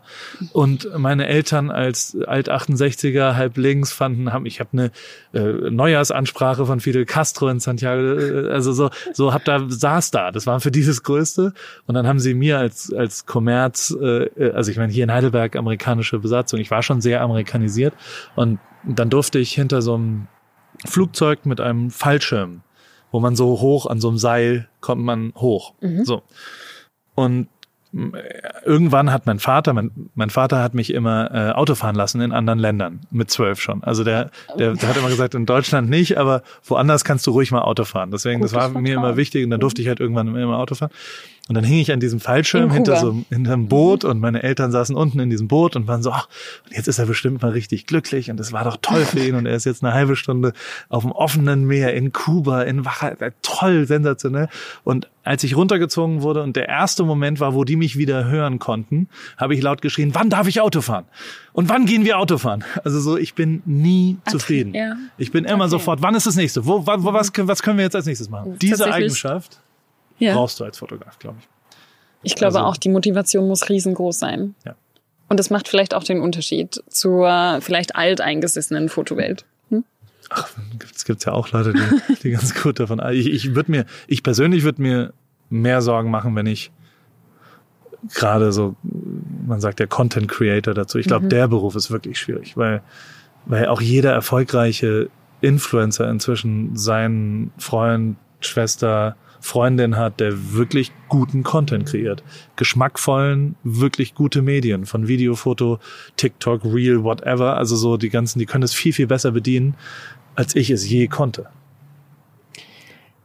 und meine Eltern als alt 68er halb links fanden haben ich habe eine äh, Neujahrsansprache von Fidel Castro in Santiago, äh, also so so hab da saß da. Das war für dieses Größte und dann haben sie mir als als Kommerz, äh, also ich meine hier in Heidelberg amerikanisch amerikanische Besatzung. Ich war schon sehr amerikanisiert und dann durfte ich hinter so einem Flugzeug mit einem Fallschirm, wo man so hoch an so einem Seil kommt man hoch. Mhm. So. Und irgendwann hat mein Vater, mein, mein Vater hat mich immer äh, Auto fahren lassen in anderen Ländern, mit zwölf schon. Also der, der, der hat immer gesagt, in Deutschland nicht, aber woanders kannst du ruhig mal Auto fahren. Deswegen, Gutes das war mir immer wichtig und dann durfte ich halt irgendwann immer Auto fahren. Und dann hing ich an diesem Fallschirm hinter so hinter einem Boot und meine Eltern saßen unten in diesem Boot und waren so, ach, jetzt ist er bestimmt mal richtig glücklich und es war doch toll für ihn und er ist jetzt eine halbe Stunde auf dem offenen Meer in Kuba, in Wacha, toll, sensationell. Und als ich runtergezogen wurde und der erste Moment war, wo die mich wieder hören konnten, habe ich laut geschrien, wann darf ich Auto fahren? Und wann gehen wir Auto fahren? Also so, ich bin nie okay, zufrieden. Ja. Ich bin immer okay. sofort, wann ist das nächste? Wo, wo, was, was können wir jetzt als nächstes machen? Diese Eigenschaft ja. brauchst du als Fotograf, glaube ich. Ich glaube also, auch, die Motivation muss riesengroß sein. Ja. Und das macht vielleicht auch den Unterschied zur vielleicht alteingesessenen Fotowelt. Hm? Ach, es gibt ja auch Leute, die, die ganz gut davon. Ich, ich würde mir, ich persönlich würde mir mehr Sorgen machen, wenn ich gerade so, man sagt ja Content Creator dazu. Ich glaube, mhm. der Beruf ist wirklich schwierig, weil, weil auch jeder erfolgreiche Influencer inzwischen seinen Freund, Schwester, Freundin hat, der wirklich guten Content kreiert. Geschmackvollen, wirklich gute Medien. Von Video, Foto, TikTok, Reel, whatever. Also so die ganzen, die können es viel, viel besser bedienen, als ich es je konnte.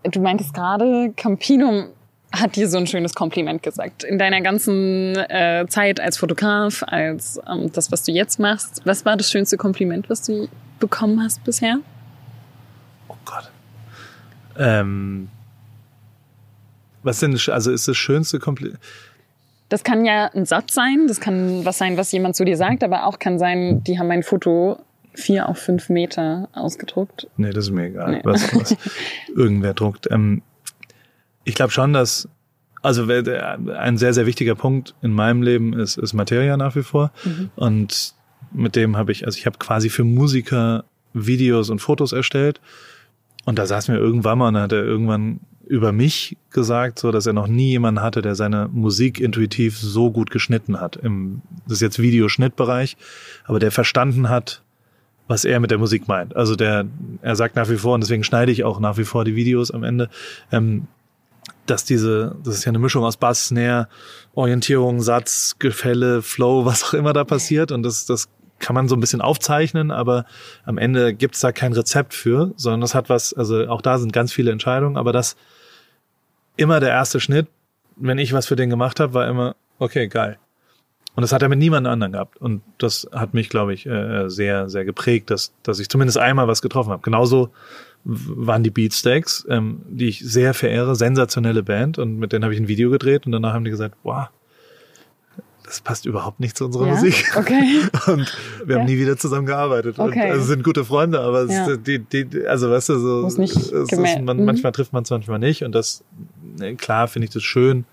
Du meintest gerade, Campino hat dir so ein schönes Kompliment gesagt. In deiner ganzen äh, Zeit als Fotograf, als ähm, das, was du jetzt machst, was war das schönste Kompliment, was du bekommen hast bisher? Oh Gott. Ähm, was denn, also ist das schönste Kompliment? Das kann ja ein Satz sein, das kann was sein, was jemand zu dir sagt, aber auch kann sein, die haben mein Foto vier auf fünf Meter ausgedruckt. Nee, das ist mir egal, nee. was, was irgendwer druckt. Ähm, ich glaube schon, dass also ein sehr, sehr wichtiger Punkt in meinem Leben ist, ist Materia nach wie vor. Mhm. Und mit dem habe ich, also ich habe quasi für Musiker Videos und Fotos erstellt. Und da saß mir irgendwann mal und hat er irgendwann über mich gesagt, so dass er noch nie jemanden hatte, der seine Musik intuitiv so gut geschnitten hat. Im, das ist jetzt Videoschnittbereich, aber der verstanden hat, was er mit der Musik meint. Also der, er sagt nach wie vor, und deswegen schneide ich auch nach wie vor die Videos am Ende, ähm, dass diese, das ist ja eine Mischung aus Bass, Snare, Orientierung, Satz, Gefälle, Flow, was auch immer da passiert. Und das, das kann man so ein bisschen aufzeichnen, aber am Ende gibt's da kein Rezept für, sondern das hat was, also auch da sind ganz viele Entscheidungen, aber das immer der erste Schnitt, wenn ich was für den gemacht habe, war immer, okay, geil. Und das hat er mit niemandem anderen gehabt. Und das hat mich, glaube ich, äh, sehr, sehr geprägt, dass, dass ich zumindest einmal was getroffen habe. Genauso waren die Beatsteaks, ähm, die ich sehr verehre, sensationelle Band. Und mit denen habe ich ein Video gedreht und danach haben die gesagt, wow, das passt überhaupt nicht zu unserer ja? Musik. Okay. Und wir haben nie wieder zusammen gearbeitet. Okay. Und, also sind gute Freunde, aber ja. die, die, also weißt du, so, Muss nicht ist, man, mhm. manchmal trifft man es manchmal nicht. Und das, klar finde ich das schön,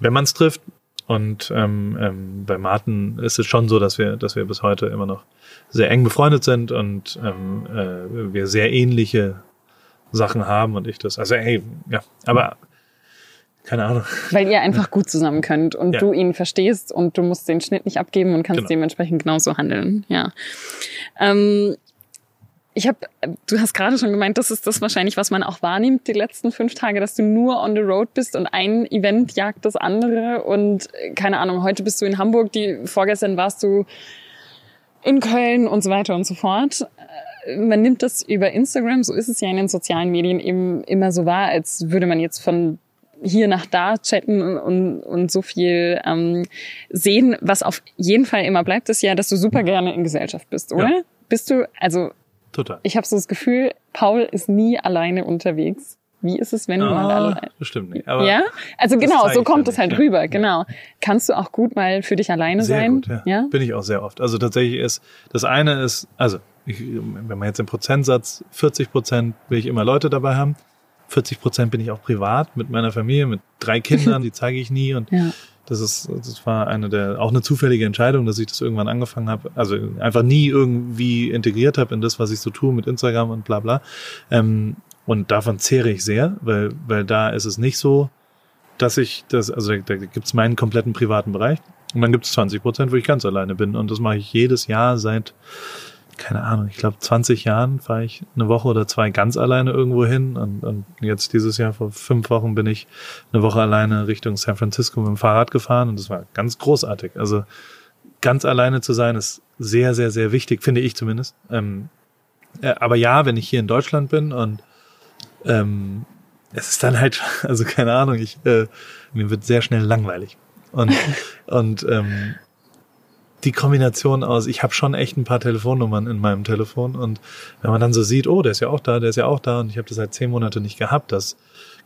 wenn man es trifft. Und ähm, ähm, bei Martin ist es schon so, dass wir, dass wir bis heute immer noch sehr eng befreundet sind und ähm, äh, wir sehr ähnliche Sachen haben und ich das. Also hey, ja, aber keine Ahnung. Weil ihr einfach gut zusammen könnt und Ja. du ihn verstehst und du musst den Schnitt nicht abgeben und kannst Genau. dementsprechend genauso handeln. Ja. Ähm, ich habe, du hast gerade schon gemeint, das ist das wahrscheinlich, was man auch wahrnimmt die letzten fünf Tage, dass du nur on the road bist und ein Event jagt das andere und äh, keine Ahnung, heute bist du in Hamburg, die vorgestern warst du in Köln und so weiter und so fort. Äh, Man nimmt das über Instagram, so ist es ja in den sozialen Medien eben immer so wahr, als würde man jetzt von hier nach da chatten und, und, und so viel ähm, sehen. Was auf jeden Fall immer bleibt, ist ja, dass du super gerne in Gesellschaft bist, oder? Ja. Bist du, also Total. ich habe so das Gefühl, Paul ist nie alleine unterwegs. Wie ist es, wenn du mal Ah, alleine... bestimmt nicht. Aber Ja? Also genau, so kommt es halt nicht, ja. rüber, genau. Kannst du auch gut mal für dich alleine Sehr sein? gut, ja. Bin ich auch sehr oft. Also tatsächlich ist, das eine ist, also ich, wenn man jetzt im Prozentsatz 40 Prozent will ich immer Leute dabei haben. 40 Prozent bin ich auch privat mit meiner Familie, mit drei Kindern, die zeige ich nie und Ja. Das ist, das war eine der, auch eine zufällige Entscheidung, dass ich das irgendwann angefangen habe, also einfach nie irgendwie integriert habe in das, was ich so tue mit Instagram und bla bla. Ähm, und davon zehre ich sehr, weil, weil da ist es nicht so, dass ich das, also da, da gibt's meinen kompletten privaten Bereich und dann gibt's 20 Prozent, wo ich ganz alleine bin und das mache ich jedes Jahr seit, keine Ahnung, ich glaube 20 Jahren fahre ich eine Woche oder zwei ganz alleine irgendwo hin und, und jetzt dieses Jahr vor fünf Wochen bin ich eine Woche alleine Richtung San Francisco mit dem Fahrrad gefahren und das war ganz großartig. Also ganz alleine zu sein ist sehr, sehr, sehr wichtig, finde ich zumindest. Ähm, äh, aber ja, wenn ich hier in Deutschland bin und ähm, es ist dann halt, also keine Ahnung, ich äh, mir wird sehr schnell langweilig und und ähm, die Kombination aus, ich habe schon echt ein paar Telefonnummern in meinem Telefon und wenn man dann so sieht, oh, der ist ja auch da, der ist ja auch da und ich habe das seit zehn Monate nicht gehabt, dass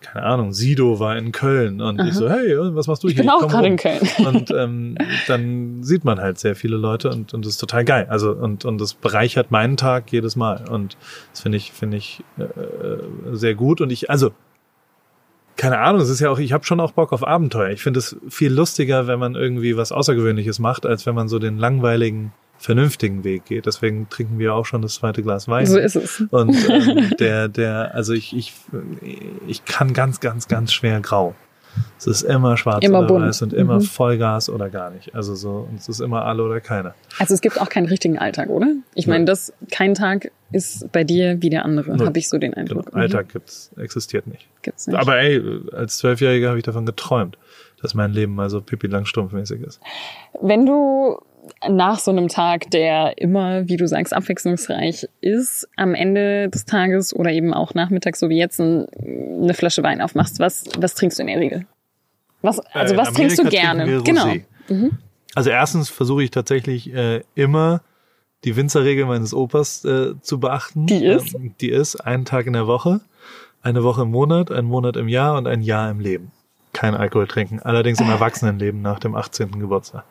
keine Ahnung, Sido war in Köln und ich so, hey, was machst du Ich hier? bin auch komm gerade in Köln. Und ähm, dann sieht man halt sehr viele Leute und, und das ist total geil. Also und, und das bereichert meinen Tag jedes Mal. Und das finde ich, finde ich äh, sehr gut. Und ich, also, keine Ahnung, es ist ja auch, ich habe schon auch Bock auf Abenteuer. Ich finde es viel lustiger, wenn man irgendwie was Außergewöhnliches macht, als wenn man so den langweiligen, vernünftigen Weg geht. Deswegen trinken wir auch schon das zweite Glas Wein. So ist es. Und ähm, der, der, also ich, ich, ich kann ganz, ganz, ganz schwer grau. Es ist immer schwarz Immer oder bunt. weiß und immer Mhm. Vollgas oder gar nicht. Also so, und es ist immer alle oder keine. Also es gibt auch keinen richtigen Alltag, oder? Ich meine, das kein Tag ist bei dir wie der andere, habe ich so den Genau. Eindruck. Alltag gibt's, existiert nicht. Gibt's nicht. Aber ey, als Zwölfjähriger habe ich davon geträumt, dass mein Leben mal so Pippi Langstrumpf-mäßig ist. Wenn du nach so einem Tag, der immer, wie du sagst, abwechslungsreich ist, am Ende des Tages oder eben auch nachmittags, so wie jetzt, ein, eine Flasche Wein aufmachst, was, was trinkst du in der Regel? Was, also Äh, was in trinkst du gerne? Genau. Rosé. Also erstens versuche ich tatsächlich äh, immer die Winzerregel meines Opas äh, zu beachten. Die ist? Ähm, die ist einen Tag in der Woche, eine Woche im Monat, ein Monat im Jahr und ein Jahr im Leben. Kein Alkohol trinken. Allerdings im Erwachsenenleben nach dem 18. Geburtstag.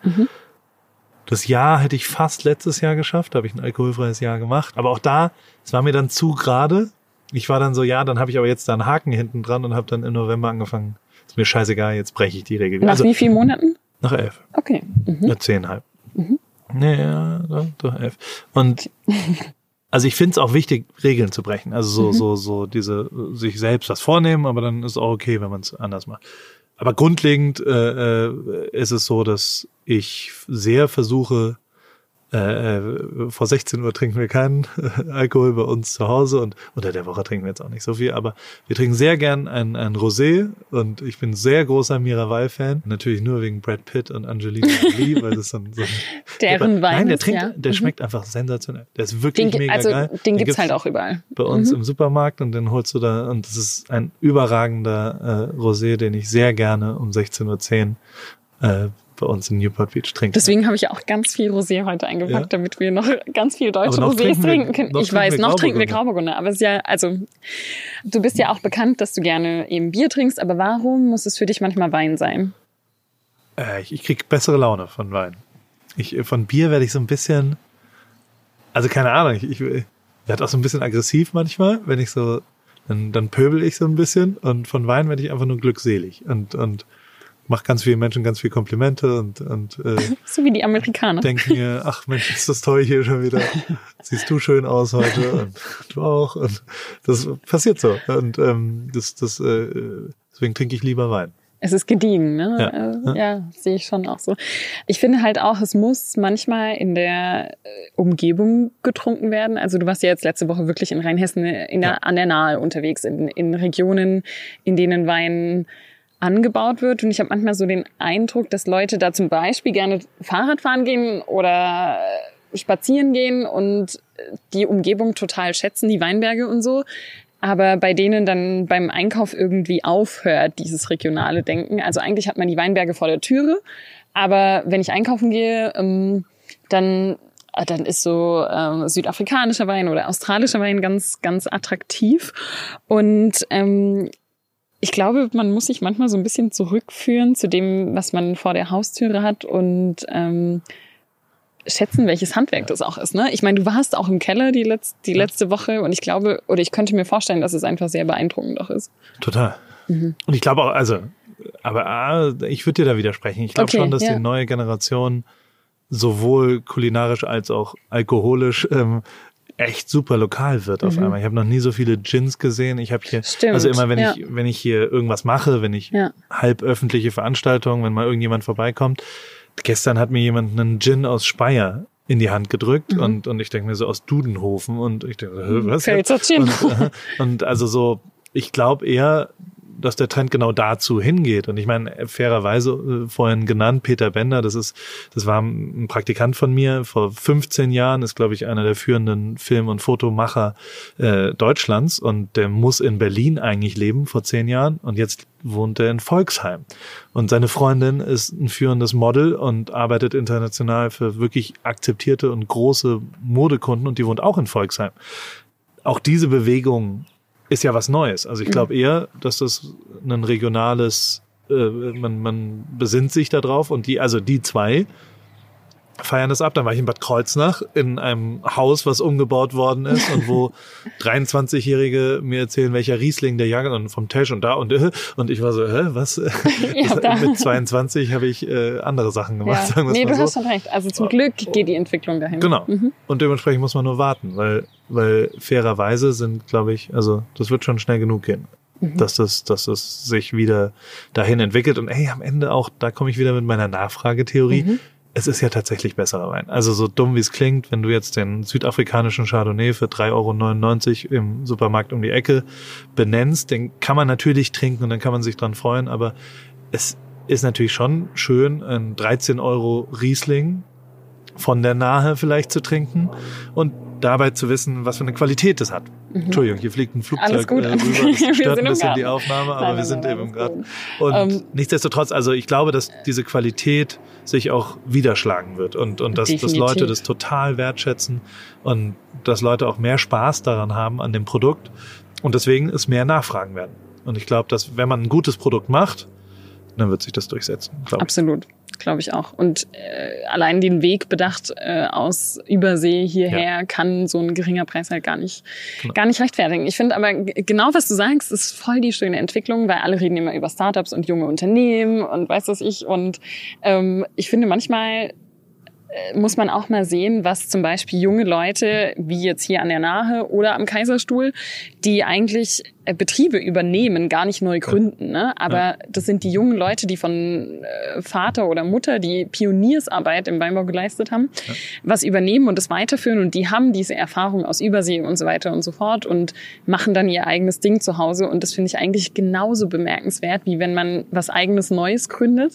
Das Jahr hätte ich fast letztes Jahr geschafft, da habe ich ein alkoholfreies Jahr gemacht. Aber auch da, es war mir dann zu gerade. Ich war dann so, ja, dann habe ich aber jetzt da einen Haken hinten dran und habe dann im November angefangen. Ist mir scheißegal, jetzt breche ich die Regel. Nach Also, wie vielen Monaten? nach elf. Okay. Mhm. Ja, zehnhalb. Nee, ja, doch, doch, elf. Und also ich finde es auch wichtig, Regeln zu brechen. Also so, so, so diese sich selbst was vornehmen, aber dann ist auch okay, wenn man es anders macht. Aber grundlegend äh, äh, ist es so, dass ich sehr versuche, äh, äh, vor 16 Uhr trinken wir keinen äh, Alkohol bei uns zu Hause und unter der Woche trinken wir jetzt auch nicht so viel, aber wir trinken sehr gern ein, ein Rosé und ich bin sehr großer Miraval-Fan. Natürlich nur wegen Brad Pitt und Angelina Jolie, weil das dann so Deren aber, Wein Nein, der ist, trinkt, ja. der Mhm. schmeckt einfach sensationell. Der ist wirklich Den, mega also geil. den gibt's halt auch überall. bei uns Mhm. im Supermarkt und den holst du da und das ist ein überragender äh, Rosé, den ich sehr gerne um 16.10 Uhr äh, bei uns in Newport Beach trinke. Deswegen habe ich auch ganz viel Rosé heute eingepackt, Ja. damit wir noch ganz viel deutsche Rosés trinken trinken können. ich trinken weiß, noch trinken wir Grauburgunder. Aber es ist ja, also du bist ja auch bekannt, dass du gerne eben Bier trinkst, aber warum muss es für dich manchmal Wein sein? Äh, ich, ich krieg bessere Laune von Wein. Ich, äh, von Bier werde ich so ein bisschen, also keine Ahnung, ich, ich werde auch so ein bisschen aggressiv manchmal, wenn ich so, dann, dann pöbel ich so ein bisschen und von Wein werde ich einfach nur glückselig und, und mache ganz vielen Menschen ganz viel Komplimente und, und äh, so wie die Amerikaner. denke mir, ach Mensch, ist das toll hier schon wieder. Siehst du schön aus heute und du auch. Und das passiert so. Und ähm, das, das, äh, deswegen trinke ich lieber Wein. Es ist gediegen, ne? Ja. Äh, ja, sehe ich schon auch so. Ich finde halt auch, es muss manchmal in der äh, Umgebung getrunken werden. Also du warst ja jetzt letzte Woche wirklich in Rheinhessen äh, in der, Ja. an der Nahe unterwegs, in, in Regionen, in denen Wein angebaut wird. Und ich habe manchmal so den Eindruck, dass Leute da zum Beispiel gerne Fahrrad fahren gehen oder spazieren gehen und die Umgebung total schätzen, die Weinberge und so. Aber bei denen dann beim Einkauf irgendwie aufhört, dieses regionale Denken. Also eigentlich hat man die Weinberge vor der Türe. Aber wenn ich einkaufen gehe, ähm, dann, äh, dann ist so ähm, südafrikanischer Wein oder australischer Wein ganz, ganz attraktiv. Und ähm, ich glaube, man muss sich manchmal so ein bisschen zurückführen zu dem, was man vor der Haustüre hat und ähm, schätzen, welches Handwerk das auch ist. Ne? Ich meine, du warst auch im Keller die, letz die letzte Woche und ich glaube, oder ich könnte mir vorstellen, dass es einfach sehr beeindruckend auch ist. Total. Mhm. Und ich glaube auch, also, aber ah, ich würde dir da widersprechen. Ich glaube Okay, schon, dass ja. die neue Generation sowohl kulinarisch als auch alkoholisch ähm, echt super lokal wird auf einmal. Ich habe noch nie so viele Gins gesehen. Ich habe hier, Mhm. Stimmt, also immer wenn ja. ich wenn ich hier irgendwas mache, wenn ich Ja. halb öffentliche Veranstaltungen, wenn mal irgendjemand vorbeikommt. Gestern hat mir jemand einen Gin aus Speyer in die Hand gedrückt Mhm. und und ich denke mir so aus Dudenhofen und ich denke, was Pfälzer jetzt? Und, und also so, ich glaube eher, dass der Trend genau dazu hingeht. Und ich meine, fairerweise äh, vorhin genannt, Peter Bender, das ist, das war ein Praktikant von mir vor 15 Jahren, ist, glaube ich, einer der führenden Film- und Fotomacher äh, Deutschlands und der muss in Berlin eigentlich leben vor zehn Jahren und jetzt wohnt er in Volksheim. Und seine Freundin ist ein führendes Model und arbeitet international für wirklich akzeptierte und große Modekunden und die wohnt auch in Volksheim. Auch diese Bewegung ist ja was Neues. Also ich glaube eher, dass das ein regionales, äh, man, man besinnt sich darauf und die, also die zwei feiern das ab. Dann war ich in Bad Kreuznach in einem Haus, was umgebaut worden ist und wo 23-Jährige mir erzählen, welcher Riesling der Jahrgang und vom Tisch und da und äh, und ich war so, hä, was? Ja. Mit 22 habe ich äh, andere Sachen gemacht. Ja. Sagen Nee, du so. hast schon recht. Also zum Glück geht die Entwicklung dahin. Genau. Mhm. Und dementsprechend muss man nur warten, weil, weil fairerweise sind, glaube ich, also das wird schon schnell genug gehen, Mhm. dass das, dass das sich wieder dahin entwickelt. Und ey, am Ende auch, da komme ich wieder mit meiner Nachfragetheorie. Mhm. Es ist ja tatsächlich besserer Wein. Also so dumm wie es klingt, wenn du jetzt den südafrikanischen Chardonnay für 3,99 Euro im Supermarkt um die Ecke benennst, den kann man natürlich trinken und dann kann man sich dran freuen, aber es ist natürlich schon schön, ein 13 Euro Riesling von der Nahe vielleicht zu trinken und dabei zu wissen, was für eine Qualität das hat. Entschuldigung, hier fliegt ein Flugzeug Mhm. Alles gut. äh, rüber. Das stört ein bisschen die. Aufnahme, aber Nein, wir sind nein, eben gut. Und Ähm, nichtsdestotrotz, also ich glaube, dass diese Qualität sich auch widerschlagen wird und, und dass, dass. Leute das total wertschätzen und dass Leute auch mehr Spaß daran haben an dem Produkt und deswegen es mehr nachfragen werden. Und ich glaube, dass wenn man ein gutes Produkt macht, dann wird sich das durchsetzen. glaub ich. Glaube ich auch. Und äh, allein den Weg bedacht äh, aus Übersee hierher kann so ein geringer Preis halt gar nicht, Genau. gar nicht rechtfertigen. Ich finde aber genau, was du sagst, ist voll die schöne Entwicklung, weil alle reden immer über Startups und junge Unternehmen und weiß was ich. Und ähm, ich finde manchmal äh, muss man auch mal sehen, was zum Beispiel junge Leute, wie jetzt hier an der Nahe oder am Kaiserstuhl, die eigentlich Betriebe übernehmen, gar nicht neu gründen. Ne? Aber Ja. das sind die jungen Leute, die von äh, Vater oder Mutter die Pioniersarbeit im Weinbau geleistet haben, Ja. was übernehmen und das weiterführen. Und die haben diese Erfahrung aus Übersee und so weiter und so fort und machen dann ihr eigenes Ding zu Hause. Und das finde ich eigentlich genauso bemerkenswert, wie wenn man was eigenes Neues gründet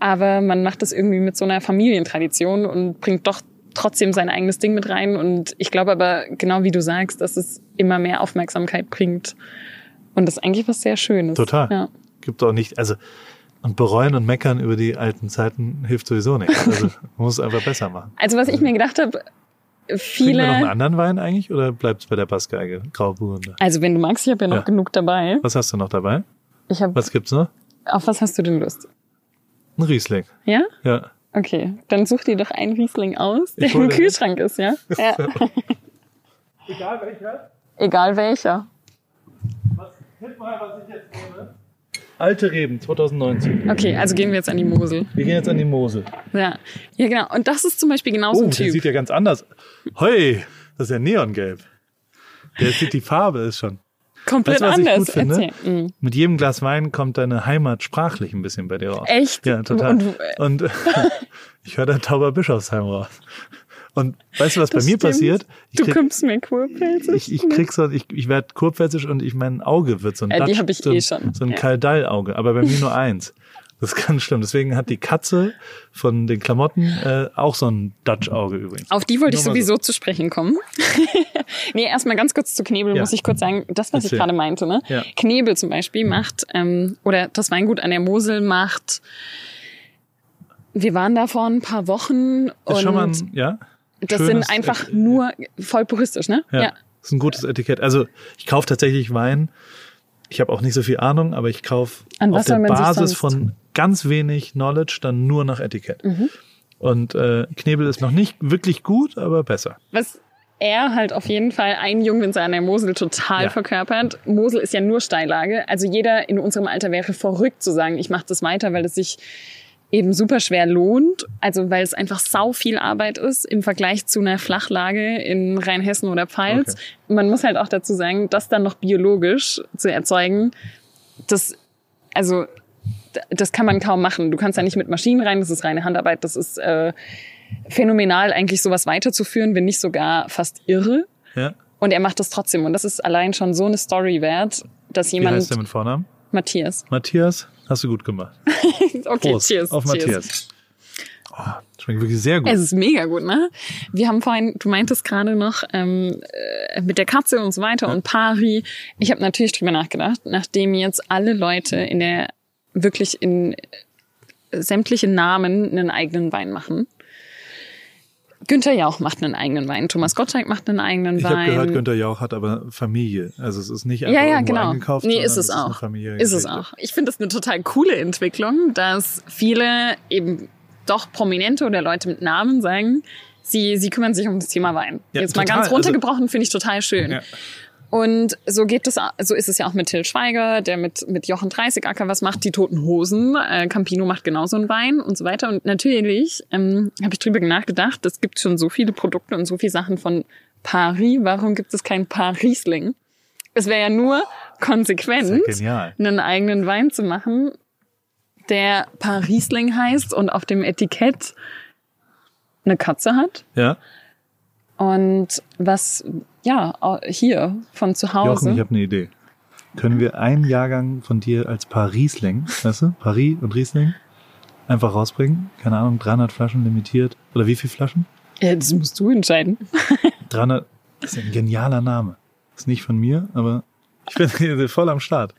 aber man macht das irgendwie mit so einer Familientradition und bringt doch trotzdem sein eigenes Ding mit rein. Und ich glaube aber, genau wie du sagst, dass es immer mehr Aufmerksamkeit bringt. Und das ist eigentlich was sehr Schönes. Total. Ja. Gibt auch nicht, also und bereuen und meckern über die alten Zeiten hilft sowieso nicht. Also man muss es einfach besser machen. Also was ich mir gedacht habe, Trinken wir noch einen viele, anderen Wein eigentlich oder bleibt es bei der Passgeige? Grauburgunder. also wenn du magst, ich habe ja noch Ja. genug dabei. Was hast du noch dabei? Ich habe, Was gibt's noch? auf was hast du denn Lust? Ein Riesling. Ja? Ja. Okay, dann such dir doch einen Riesling aus, der im den. Kühlschrank ist, ja? ja. Egal welcher. Egal welcher. Was, tipp mal, was ich jetzt nehme. Alte Reben 2019. Okay, also gehen wir jetzt an die Mosel. Wir gehen jetzt an die Mosel. Ja, ja genau. Und das ist zum Beispiel genauso Oh, ein der Typ. sieht ja ganz anders. Hoi, das ist ja neongelb. Der sieht die Farbe ist schon. Komplett Weißt anders. finde? Mhm. Mit jedem Glas Wein kommt deine Heimat sprachlich ein bisschen bei dir raus. Echt? Ja, total. Und, Und, ich höre da Tauber Bischofsheim raus. Und weißt du, was bei Das mir stimmt. passiert? Ich du krieg, kommst mir kurpelzig. ich, ich krieg so, ich, ich werde kurpfälzisch und ich mein Auge wird so ein Äh, die Dutch- hab ich so, ein- eh schon. so ein Ja. Kaldall-Auge, aber bei mir nur eins. Das ist ganz schlimm. Deswegen hat die Katze von den Klamotten äh, auch so ein Dutch-Auge übrigens. Auf die wollte ich Nur sowieso zu sprechen kommen. nee, erstmal ganz kurz zu Knebel Ja. muss ich kurz sagen, das, was Erzähl. ich gerade meinte, ne? Ja. Knebel zum Beispiel macht, ähm, oder das Weingut an der Mosel macht, wir waren da vor ein paar Wochen Ist und schon mal ein, ja? das sind einfach äh, nur voll puristisch, ne? Ja, ist ein gutes Etikett. Also ich kaufe tatsächlich Wein. Ich habe auch nicht so viel Ahnung, aber ich kaufe auf der Basis von ganz wenig Knowledge dann nur nach Etikett. Mhm. Und äh, Knebel ist noch nicht wirklich gut, aber besser. Was er halt auf jeden Fall ein Jungwinzer an der Mosel total Ja. verkörpert. Mosel ist ja nur Steillage. Also jeder in unserem Alter wäre verrückt zu sagen, ich mache das weiter, weil es sich eben super schwer lohnt. Also weil es einfach sau viel Arbeit ist im Vergleich zu einer Flachlage in Rheinhessen oder Pfalz. Okay. Man muss halt auch dazu sagen, das dann noch biologisch zu erzeugen, das, also das kann man kaum machen. Du kannst da nicht mit Maschinen rein, das ist reine Handarbeit, das ist äh, phänomenal, eigentlich sowas weiterzuführen, wenn nicht sogar fast irre. Ja? Und er macht das trotzdem. Und das ist allein schon so eine Story wert, dass Wie jemand. heißt der mit Vornamen? Matthias. Matthias, hast du gut gemacht. Okay, Prost cheers. auf cheers. Matthias. Oh, schmeckt wirklich sehr gut. Es ist mega gut, ne? Wir haben vorhin, du meintest gerade noch ähm, äh, mit der Katze und so weiter und Pari. Ich habe natürlich drüber nachgedacht, nachdem jetzt alle Leute in der wirklich in äh, sämtliche Namen einen eigenen Wein machen. Günther Jauch macht einen eigenen Wein, Thomas Gottschalk macht einen eigenen ich habe Wein. gehört, Günther Jauch hat aber Familie. Also es ist nicht einfach ja, ja, genau. eingekauft, nee, ist es auch. Familie ist es auch. Ich finde es eine total coole Entwicklung, dass viele eben doch Prominente oder Leute mit Namen sagen, sie, sie kümmern sich um das Thema Wein. Ja, Jetzt mal total. ganz runtergebrochen, finde ich total schön. Ja. Und so geht es, so ist es ja auch mit Till Schweiger, der mit, mit Jochen Dreißigacker was macht, die Toten Hosen, äh, Campino macht genauso einen Wein und so weiter. Und natürlich ähm, habe ich drüber nachgedacht, es gibt schon so viele Produkte und so viele Sachen von Paris. Warum gibt es kein Parisling? Es wäre ja nur konsequent, ja einen eigenen Wein zu machen, der Parisling heißt und auf dem Etikett eine Katze hat. Ja, Und was, ja, hier von zu Hause. Jochen, ich habe eine Idee. Können wir einen Jahrgang von dir als Parisling, weißt du, Paris und Riesling, einfach rausbringen? Keine Ahnung, 300 Flaschen limitiert. Oder wie viele Flaschen? ja, das musst du entscheiden. 300, das ist ein genialer Name. Ist nicht von mir, aber ich bin hier voll am Start.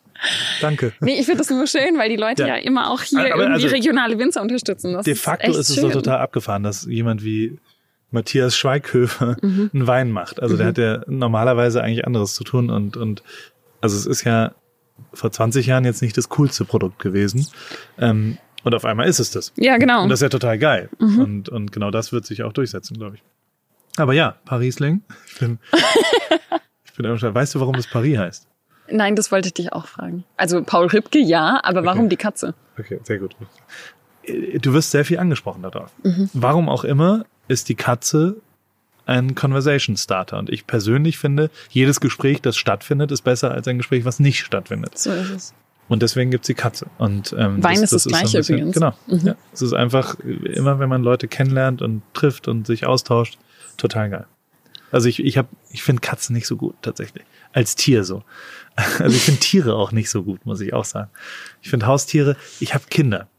Danke. Nee, ich finde das nur schön, weil die Leute Ja. ja, immer auch hier Aber irgendwie also, regionale Winzer unterstützen. Das De facto echt ist es doch total abgefahren, dass jemand wie Matthias Schweighöfer Mhm. einen Wein macht. Also der hat ja normalerweise eigentlich anderes zu tun und, und also es ist ja vor 20 Jahren jetzt nicht das coolste Produkt gewesen. Ähm, und auf einmal ist es das. Ja, genau. Und das ist ja total geil. Mhm. Und, und genau das wird sich auch durchsetzen, glaube ich. Aber ja, Parisling. Ich bin, ich bin schon, weißt du, warum das Paris heißt? Nein, das wollte ich dich auch fragen. Also Paul Ripke, ja, aber warum Okay. die Katze? Okay, sehr gut. Du wirst sehr viel angesprochen darauf. Mhm. Warum auch immer ist die Katze ein Conversation Starter. Und ich persönlich finde, jedes Gespräch, das stattfindet, ist besser als ein Gespräch, was nicht stattfindet. So ist es. Und deswegen gibt's die Katze. Und ähm, Wein ist das ein Gleiche bisschen- übrigens. Genau. Mhm. Ja, es ist einfach immer, wenn man Leute kennenlernt und trifft und sich austauscht, total geil. Also ich, ich hab, ich finde Katzen nicht so gut tatsächlich als Tier so. Also ich finde Tiere auch nicht so gut, muss ich auch sagen. Ich finde Haustiere. Ich habe Kinder.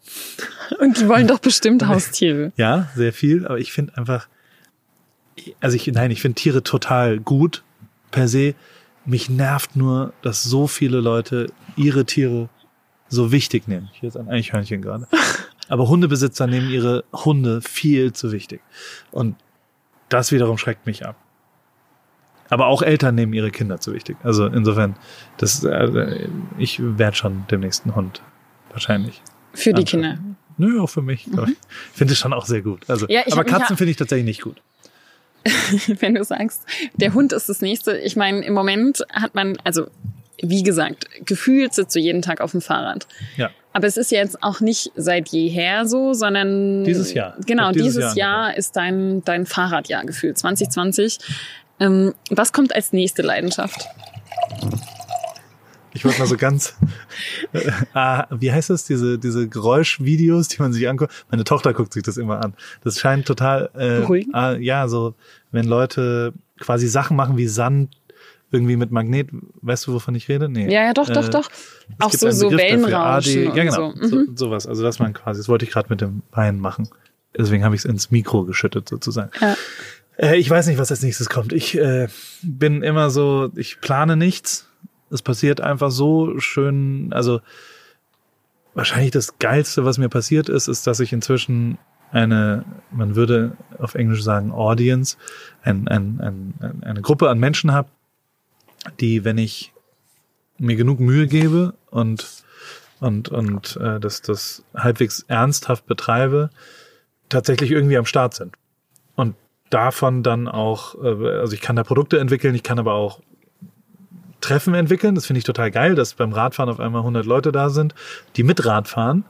Und die wollen doch bestimmt Haustiere. Ja, sehr viel, aber ich finde einfach, also ich, nein, ich finde Tiere total gut per se. Mich nervt nur, dass so viele Leute ihre Tiere so wichtig nehmen. Hier ist ein Eichhörnchen gerade. Aber Hundebesitzer nehmen ihre Hunde viel zu wichtig. Und das wiederum schreckt mich ab. Aber auch Eltern nehmen ihre Kinder zu wichtig. Also insofern, das, äh, ich werde schon demnächst einen Hund. Wahrscheinlich. Für die Anschauen. Kinder. Nö, auch für mich. glaub Ich Ich finde es schon auch sehr gut. Also, Ja, aber Katzen finde ich tatsächlich nicht gut. wenn du sagst, der Hund ist das nächste. Ich meine, im Moment hat man, also wie gesagt, gefühlt sitzt du jeden Tag auf dem Fahrrad. Ja. Aber es ist ja jetzt auch nicht seit jeher so, sondern Dieses Jahr. Genau, Dieses dieses, Jahr Jahr, ist dein, dein Fahrradjahr gefühlt, 2020. Ähm, was kommt als nächste Leidenschaft? Ich wollte mal so ganz, äh, ah, wie heißt das, diese, diese Geräuschvideos, die man sich anguckt. Meine Tochter guckt sich das immer an. Das scheint total, äh, Beruhigend? ah, ja, so, wenn Leute quasi Sachen machen wie Sand, irgendwie mit Magnet, weißt du, wovon ich rede? Nee. Ja, ja, doch, doch, Äh, doch. Auch so, so Wellenrauschen AD, ja, genau, so. so, Mhm. sowas. Also das man quasi, das wollte ich gerade mit dem Bein machen. Deswegen habe ich es ins Mikro geschüttet sozusagen. Ja. Äh, ich weiß nicht, was als nächstes kommt. Ich äh, bin immer so, ich plane nichts. Es passiert einfach so schön. Also wahrscheinlich das Geilste, was mir passiert ist, ist, dass ich inzwischen eine, man würde auf Englisch sagen Audience, ein, ein, ein, eine Gruppe an Menschen habe, die, wenn ich mir genug Mühe gebe und und und äh, das das halbwegs ernsthaft betreibe, tatsächlich irgendwie am Start sind. Davon dann auch, äh, also ich kann da Produkte entwickeln, ich kann aber auch Treffen entwickeln. Das finde ich total geil, dass beim Radfahren auf einmal 100 Leute da sind, die mit Rad fahren.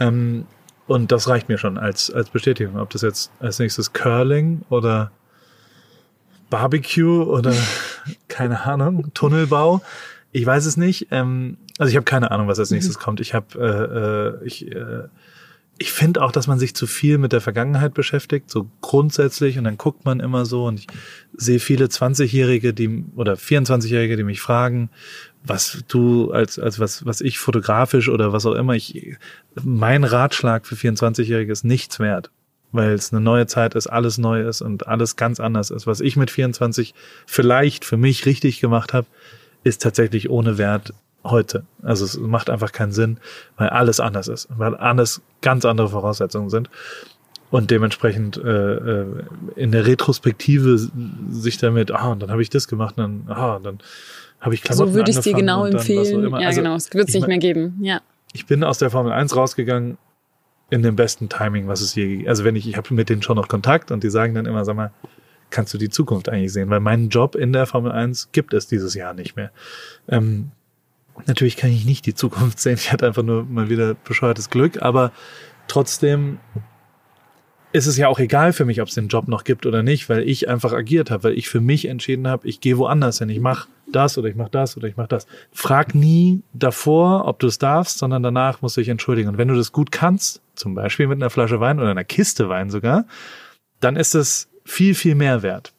Ähm, und das reicht mir schon als, als Bestätigung. Ob das jetzt als nächstes Curling oder Barbecue oder keine Ahnung, Tunnelbau. Ich weiß es nicht. Ähm, also ich habe keine Ahnung, was als nächstes kommt. Ich habe, äh, äh, ich, äh, ich finde auch, dass man sich zu viel mit der Vergangenheit beschäftigt, so grundsätzlich, und dann guckt man immer so und ich sehe viele 20-Jährige, die oder 24-Jährige, die mich fragen, was du als als was was ich fotografisch oder was auch immer ich mein Ratschlag für 24-Jährige ist nichts wert, weil es eine neue Zeit ist, alles neu ist und alles ganz anders ist. Was ich mit 24 vielleicht für mich richtig gemacht habe, ist tatsächlich ohne Wert heute. Also es macht einfach keinen Sinn, weil alles anders ist, weil alles ganz andere Voraussetzungen sind und dementsprechend äh, äh, in der Retrospektive sich damit, ah, und dann habe ich das gemacht, und dann, ah, dann habe ich Klamotten So würde ich dir genau empfehlen. Ja, Also, genau. Es wird es ich nicht mehr geben. Ja. ich bin aus der Formel 1 rausgegangen in dem besten Timing, was es je gegeben Also wenn ich, ich habe mit denen schon noch Kontakt und die sagen dann immer, sag mal, kannst du die Zukunft eigentlich sehen? Weil meinen Job in der Formel 1 gibt es dieses Jahr nicht mehr. Ähm, natürlich kann ich nicht die Zukunft sehen. Ich hatte einfach nur mal wieder bescheuertes Glück, aber trotzdem ist es ja auch egal für mich, ob es den Job noch gibt oder nicht, weil ich einfach agiert habe, weil ich für mich entschieden habe, ich gehe woanders hin, ich mache das oder ich mache das oder ich mache das. Frag nie davor, ob du es darfst, sondern danach musst du dich entschuldigen. Und wenn du das gut kannst, zum Beispiel mit einer Flasche Wein oder einer Kiste Wein sogar, dann ist es viel, viel mehr wert.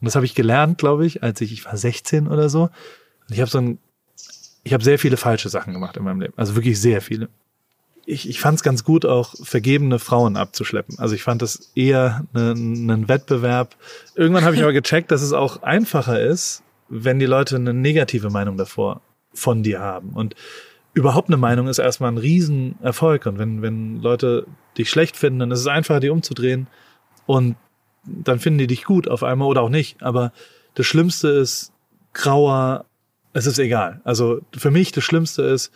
Und das habe ich gelernt, glaube ich, als ich, ich war 16 oder so. Und ich habe so ein, ich habe sehr viele falsche Sachen gemacht in meinem Leben. Also wirklich sehr viele ich, ich fand es ganz gut, auch vergebene Frauen abzuschleppen. Also ich fand das eher einen ein Wettbewerb. Irgendwann habe ich aber gecheckt, dass es auch einfacher ist, wenn die Leute eine negative Meinung davor von dir haben. Und überhaupt eine Meinung ist erstmal ein Riesenerfolg. Und wenn, wenn Leute dich schlecht finden, dann ist es einfacher, die umzudrehen. Und dann finden die dich gut auf einmal oder auch nicht. Aber das Schlimmste ist grauer, es ist egal. Also für mich das Schlimmste ist,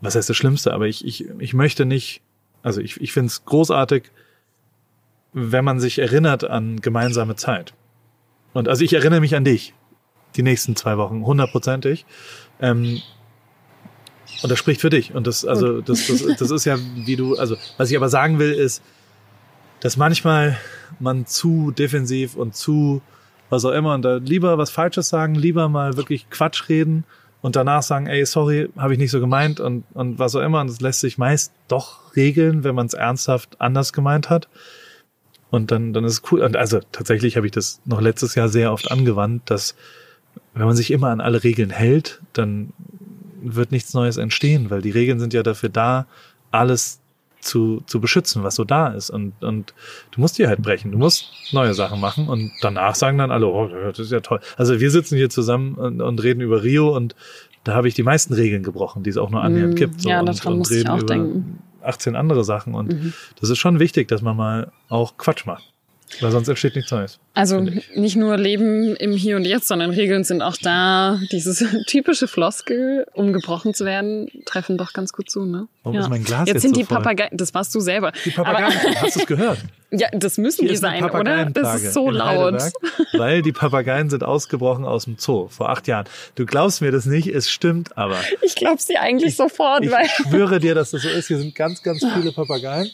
was heißt das Schlimmste, aber ich, ich, ich möchte nicht, also ich, ich finde es großartig, wenn man sich erinnert an gemeinsame Zeit. Und also ich erinnere mich an dich, die nächsten zwei Wochen, hundertprozentig. Ähm, und das spricht für dich. Und das, also, das, das, das ist ja, wie du, also, was ich aber sagen will, ist, dass manchmal man zu defensiv und zu, was auch immer, und da lieber was Falsches sagen, lieber mal wirklich Quatsch reden und danach sagen, ey, sorry, habe ich nicht so gemeint und, und was auch immer. Und das lässt sich meist doch regeln, wenn man es ernsthaft anders gemeint hat. Und dann, dann ist es cool. Und also tatsächlich habe ich das noch letztes Jahr sehr oft angewandt, dass wenn man sich immer an alle Regeln hält, dann wird nichts Neues entstehen, weil die Regeln sind ja dafür da, alles zu, zu beschützen, was so da ist. Und, und du musst die halt brechen. Du musst neue Sachen machen und danach sagen dann alle, oh, das ist ja toll. Also wir sitzen hier zusammen und, und reden über Rio und da habe ich die meisten Regeln gebrochen, die es auch nur annähernd Mm, gibt. So, ja, und, daran und musste ich auch über denken. 18 andere Sachen. Und Mhm. das ist schon wichtig, dass man mal auch Quatsch macht. Weil sonst entsteht nichts Neues. Also nicht nur Leben im Hier und Jetzt, sondern Regeln sind auch da. Dieses typische Floskel, um gebrochen zu werden, treffen doch ganz gut zu, ne? Warum ist mein Glas jetzt, jetzt sind so die? Papageien, das warst du selber. Die Papageien, hast du es gehört? Ja, das müssen die ist eine sein, oder? Das ist so laut. Weil die Papageien sind ausgebrochen aus dem Zoo vor acht Jahren. Du glaubst mir das nicht, es stimmt aber. Ich glaub's dir eigentlich sofort, Ich weil schwöre dir, dass das so ist. Hier sind ganz, ganz viele Papageien.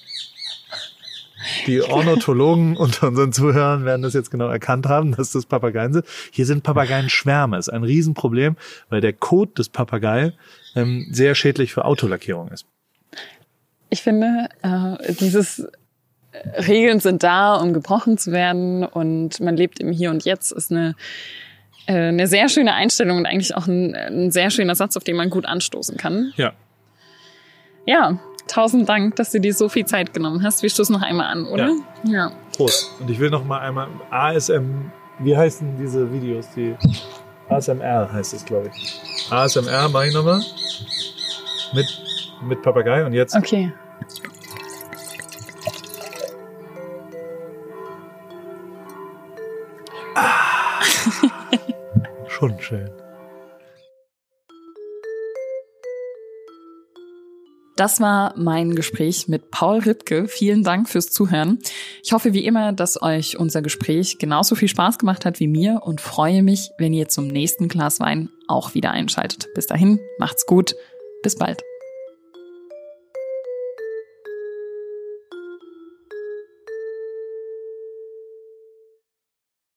Die Ornithologen unter unseren Zuhörern werden das jetzt genau erkannt haben, dass das Papageien sind. Hier sind Papageienschwärme. Ist ein Riesenproblem, weil der Kot des Papagei ähm, sehr schädlich für Autolackierung ist. ich finde, äh, dieses äh, Regeln sind da, um gebrochen zu werden und man lebt im Hier und Jetzt ist eine, äh, eine sehr schöne Einstellung und eigentlich auch ein, ein sehr schöner Satz, auf den man gut anstoßen kann. Ja. Ja, tausend Dank, dass du dir so viel Zeit genommen hast. Wir stoßen noch einmal an, oder? Ja. Prost. Und ich will noch mal einmal ASM, wie heißen diese Videos? Die ASMR heißt es, glaube ich. ASMR mache ich nochmal. Mit, mit Papagei und jetzt. Okay. Schon schön. Das war mein Gespräch mit Paul Rittke. Vielen Dank fürs Zuhören. Ich hoffe wie immer, dass euch unser Gespräch genauso viel Spaß gemacht hat wie mir und freue mich, wenn ihr zum nächsten Glas Wein auch wieder einschaltet. Bis dahin, macht's gut. Bis bald.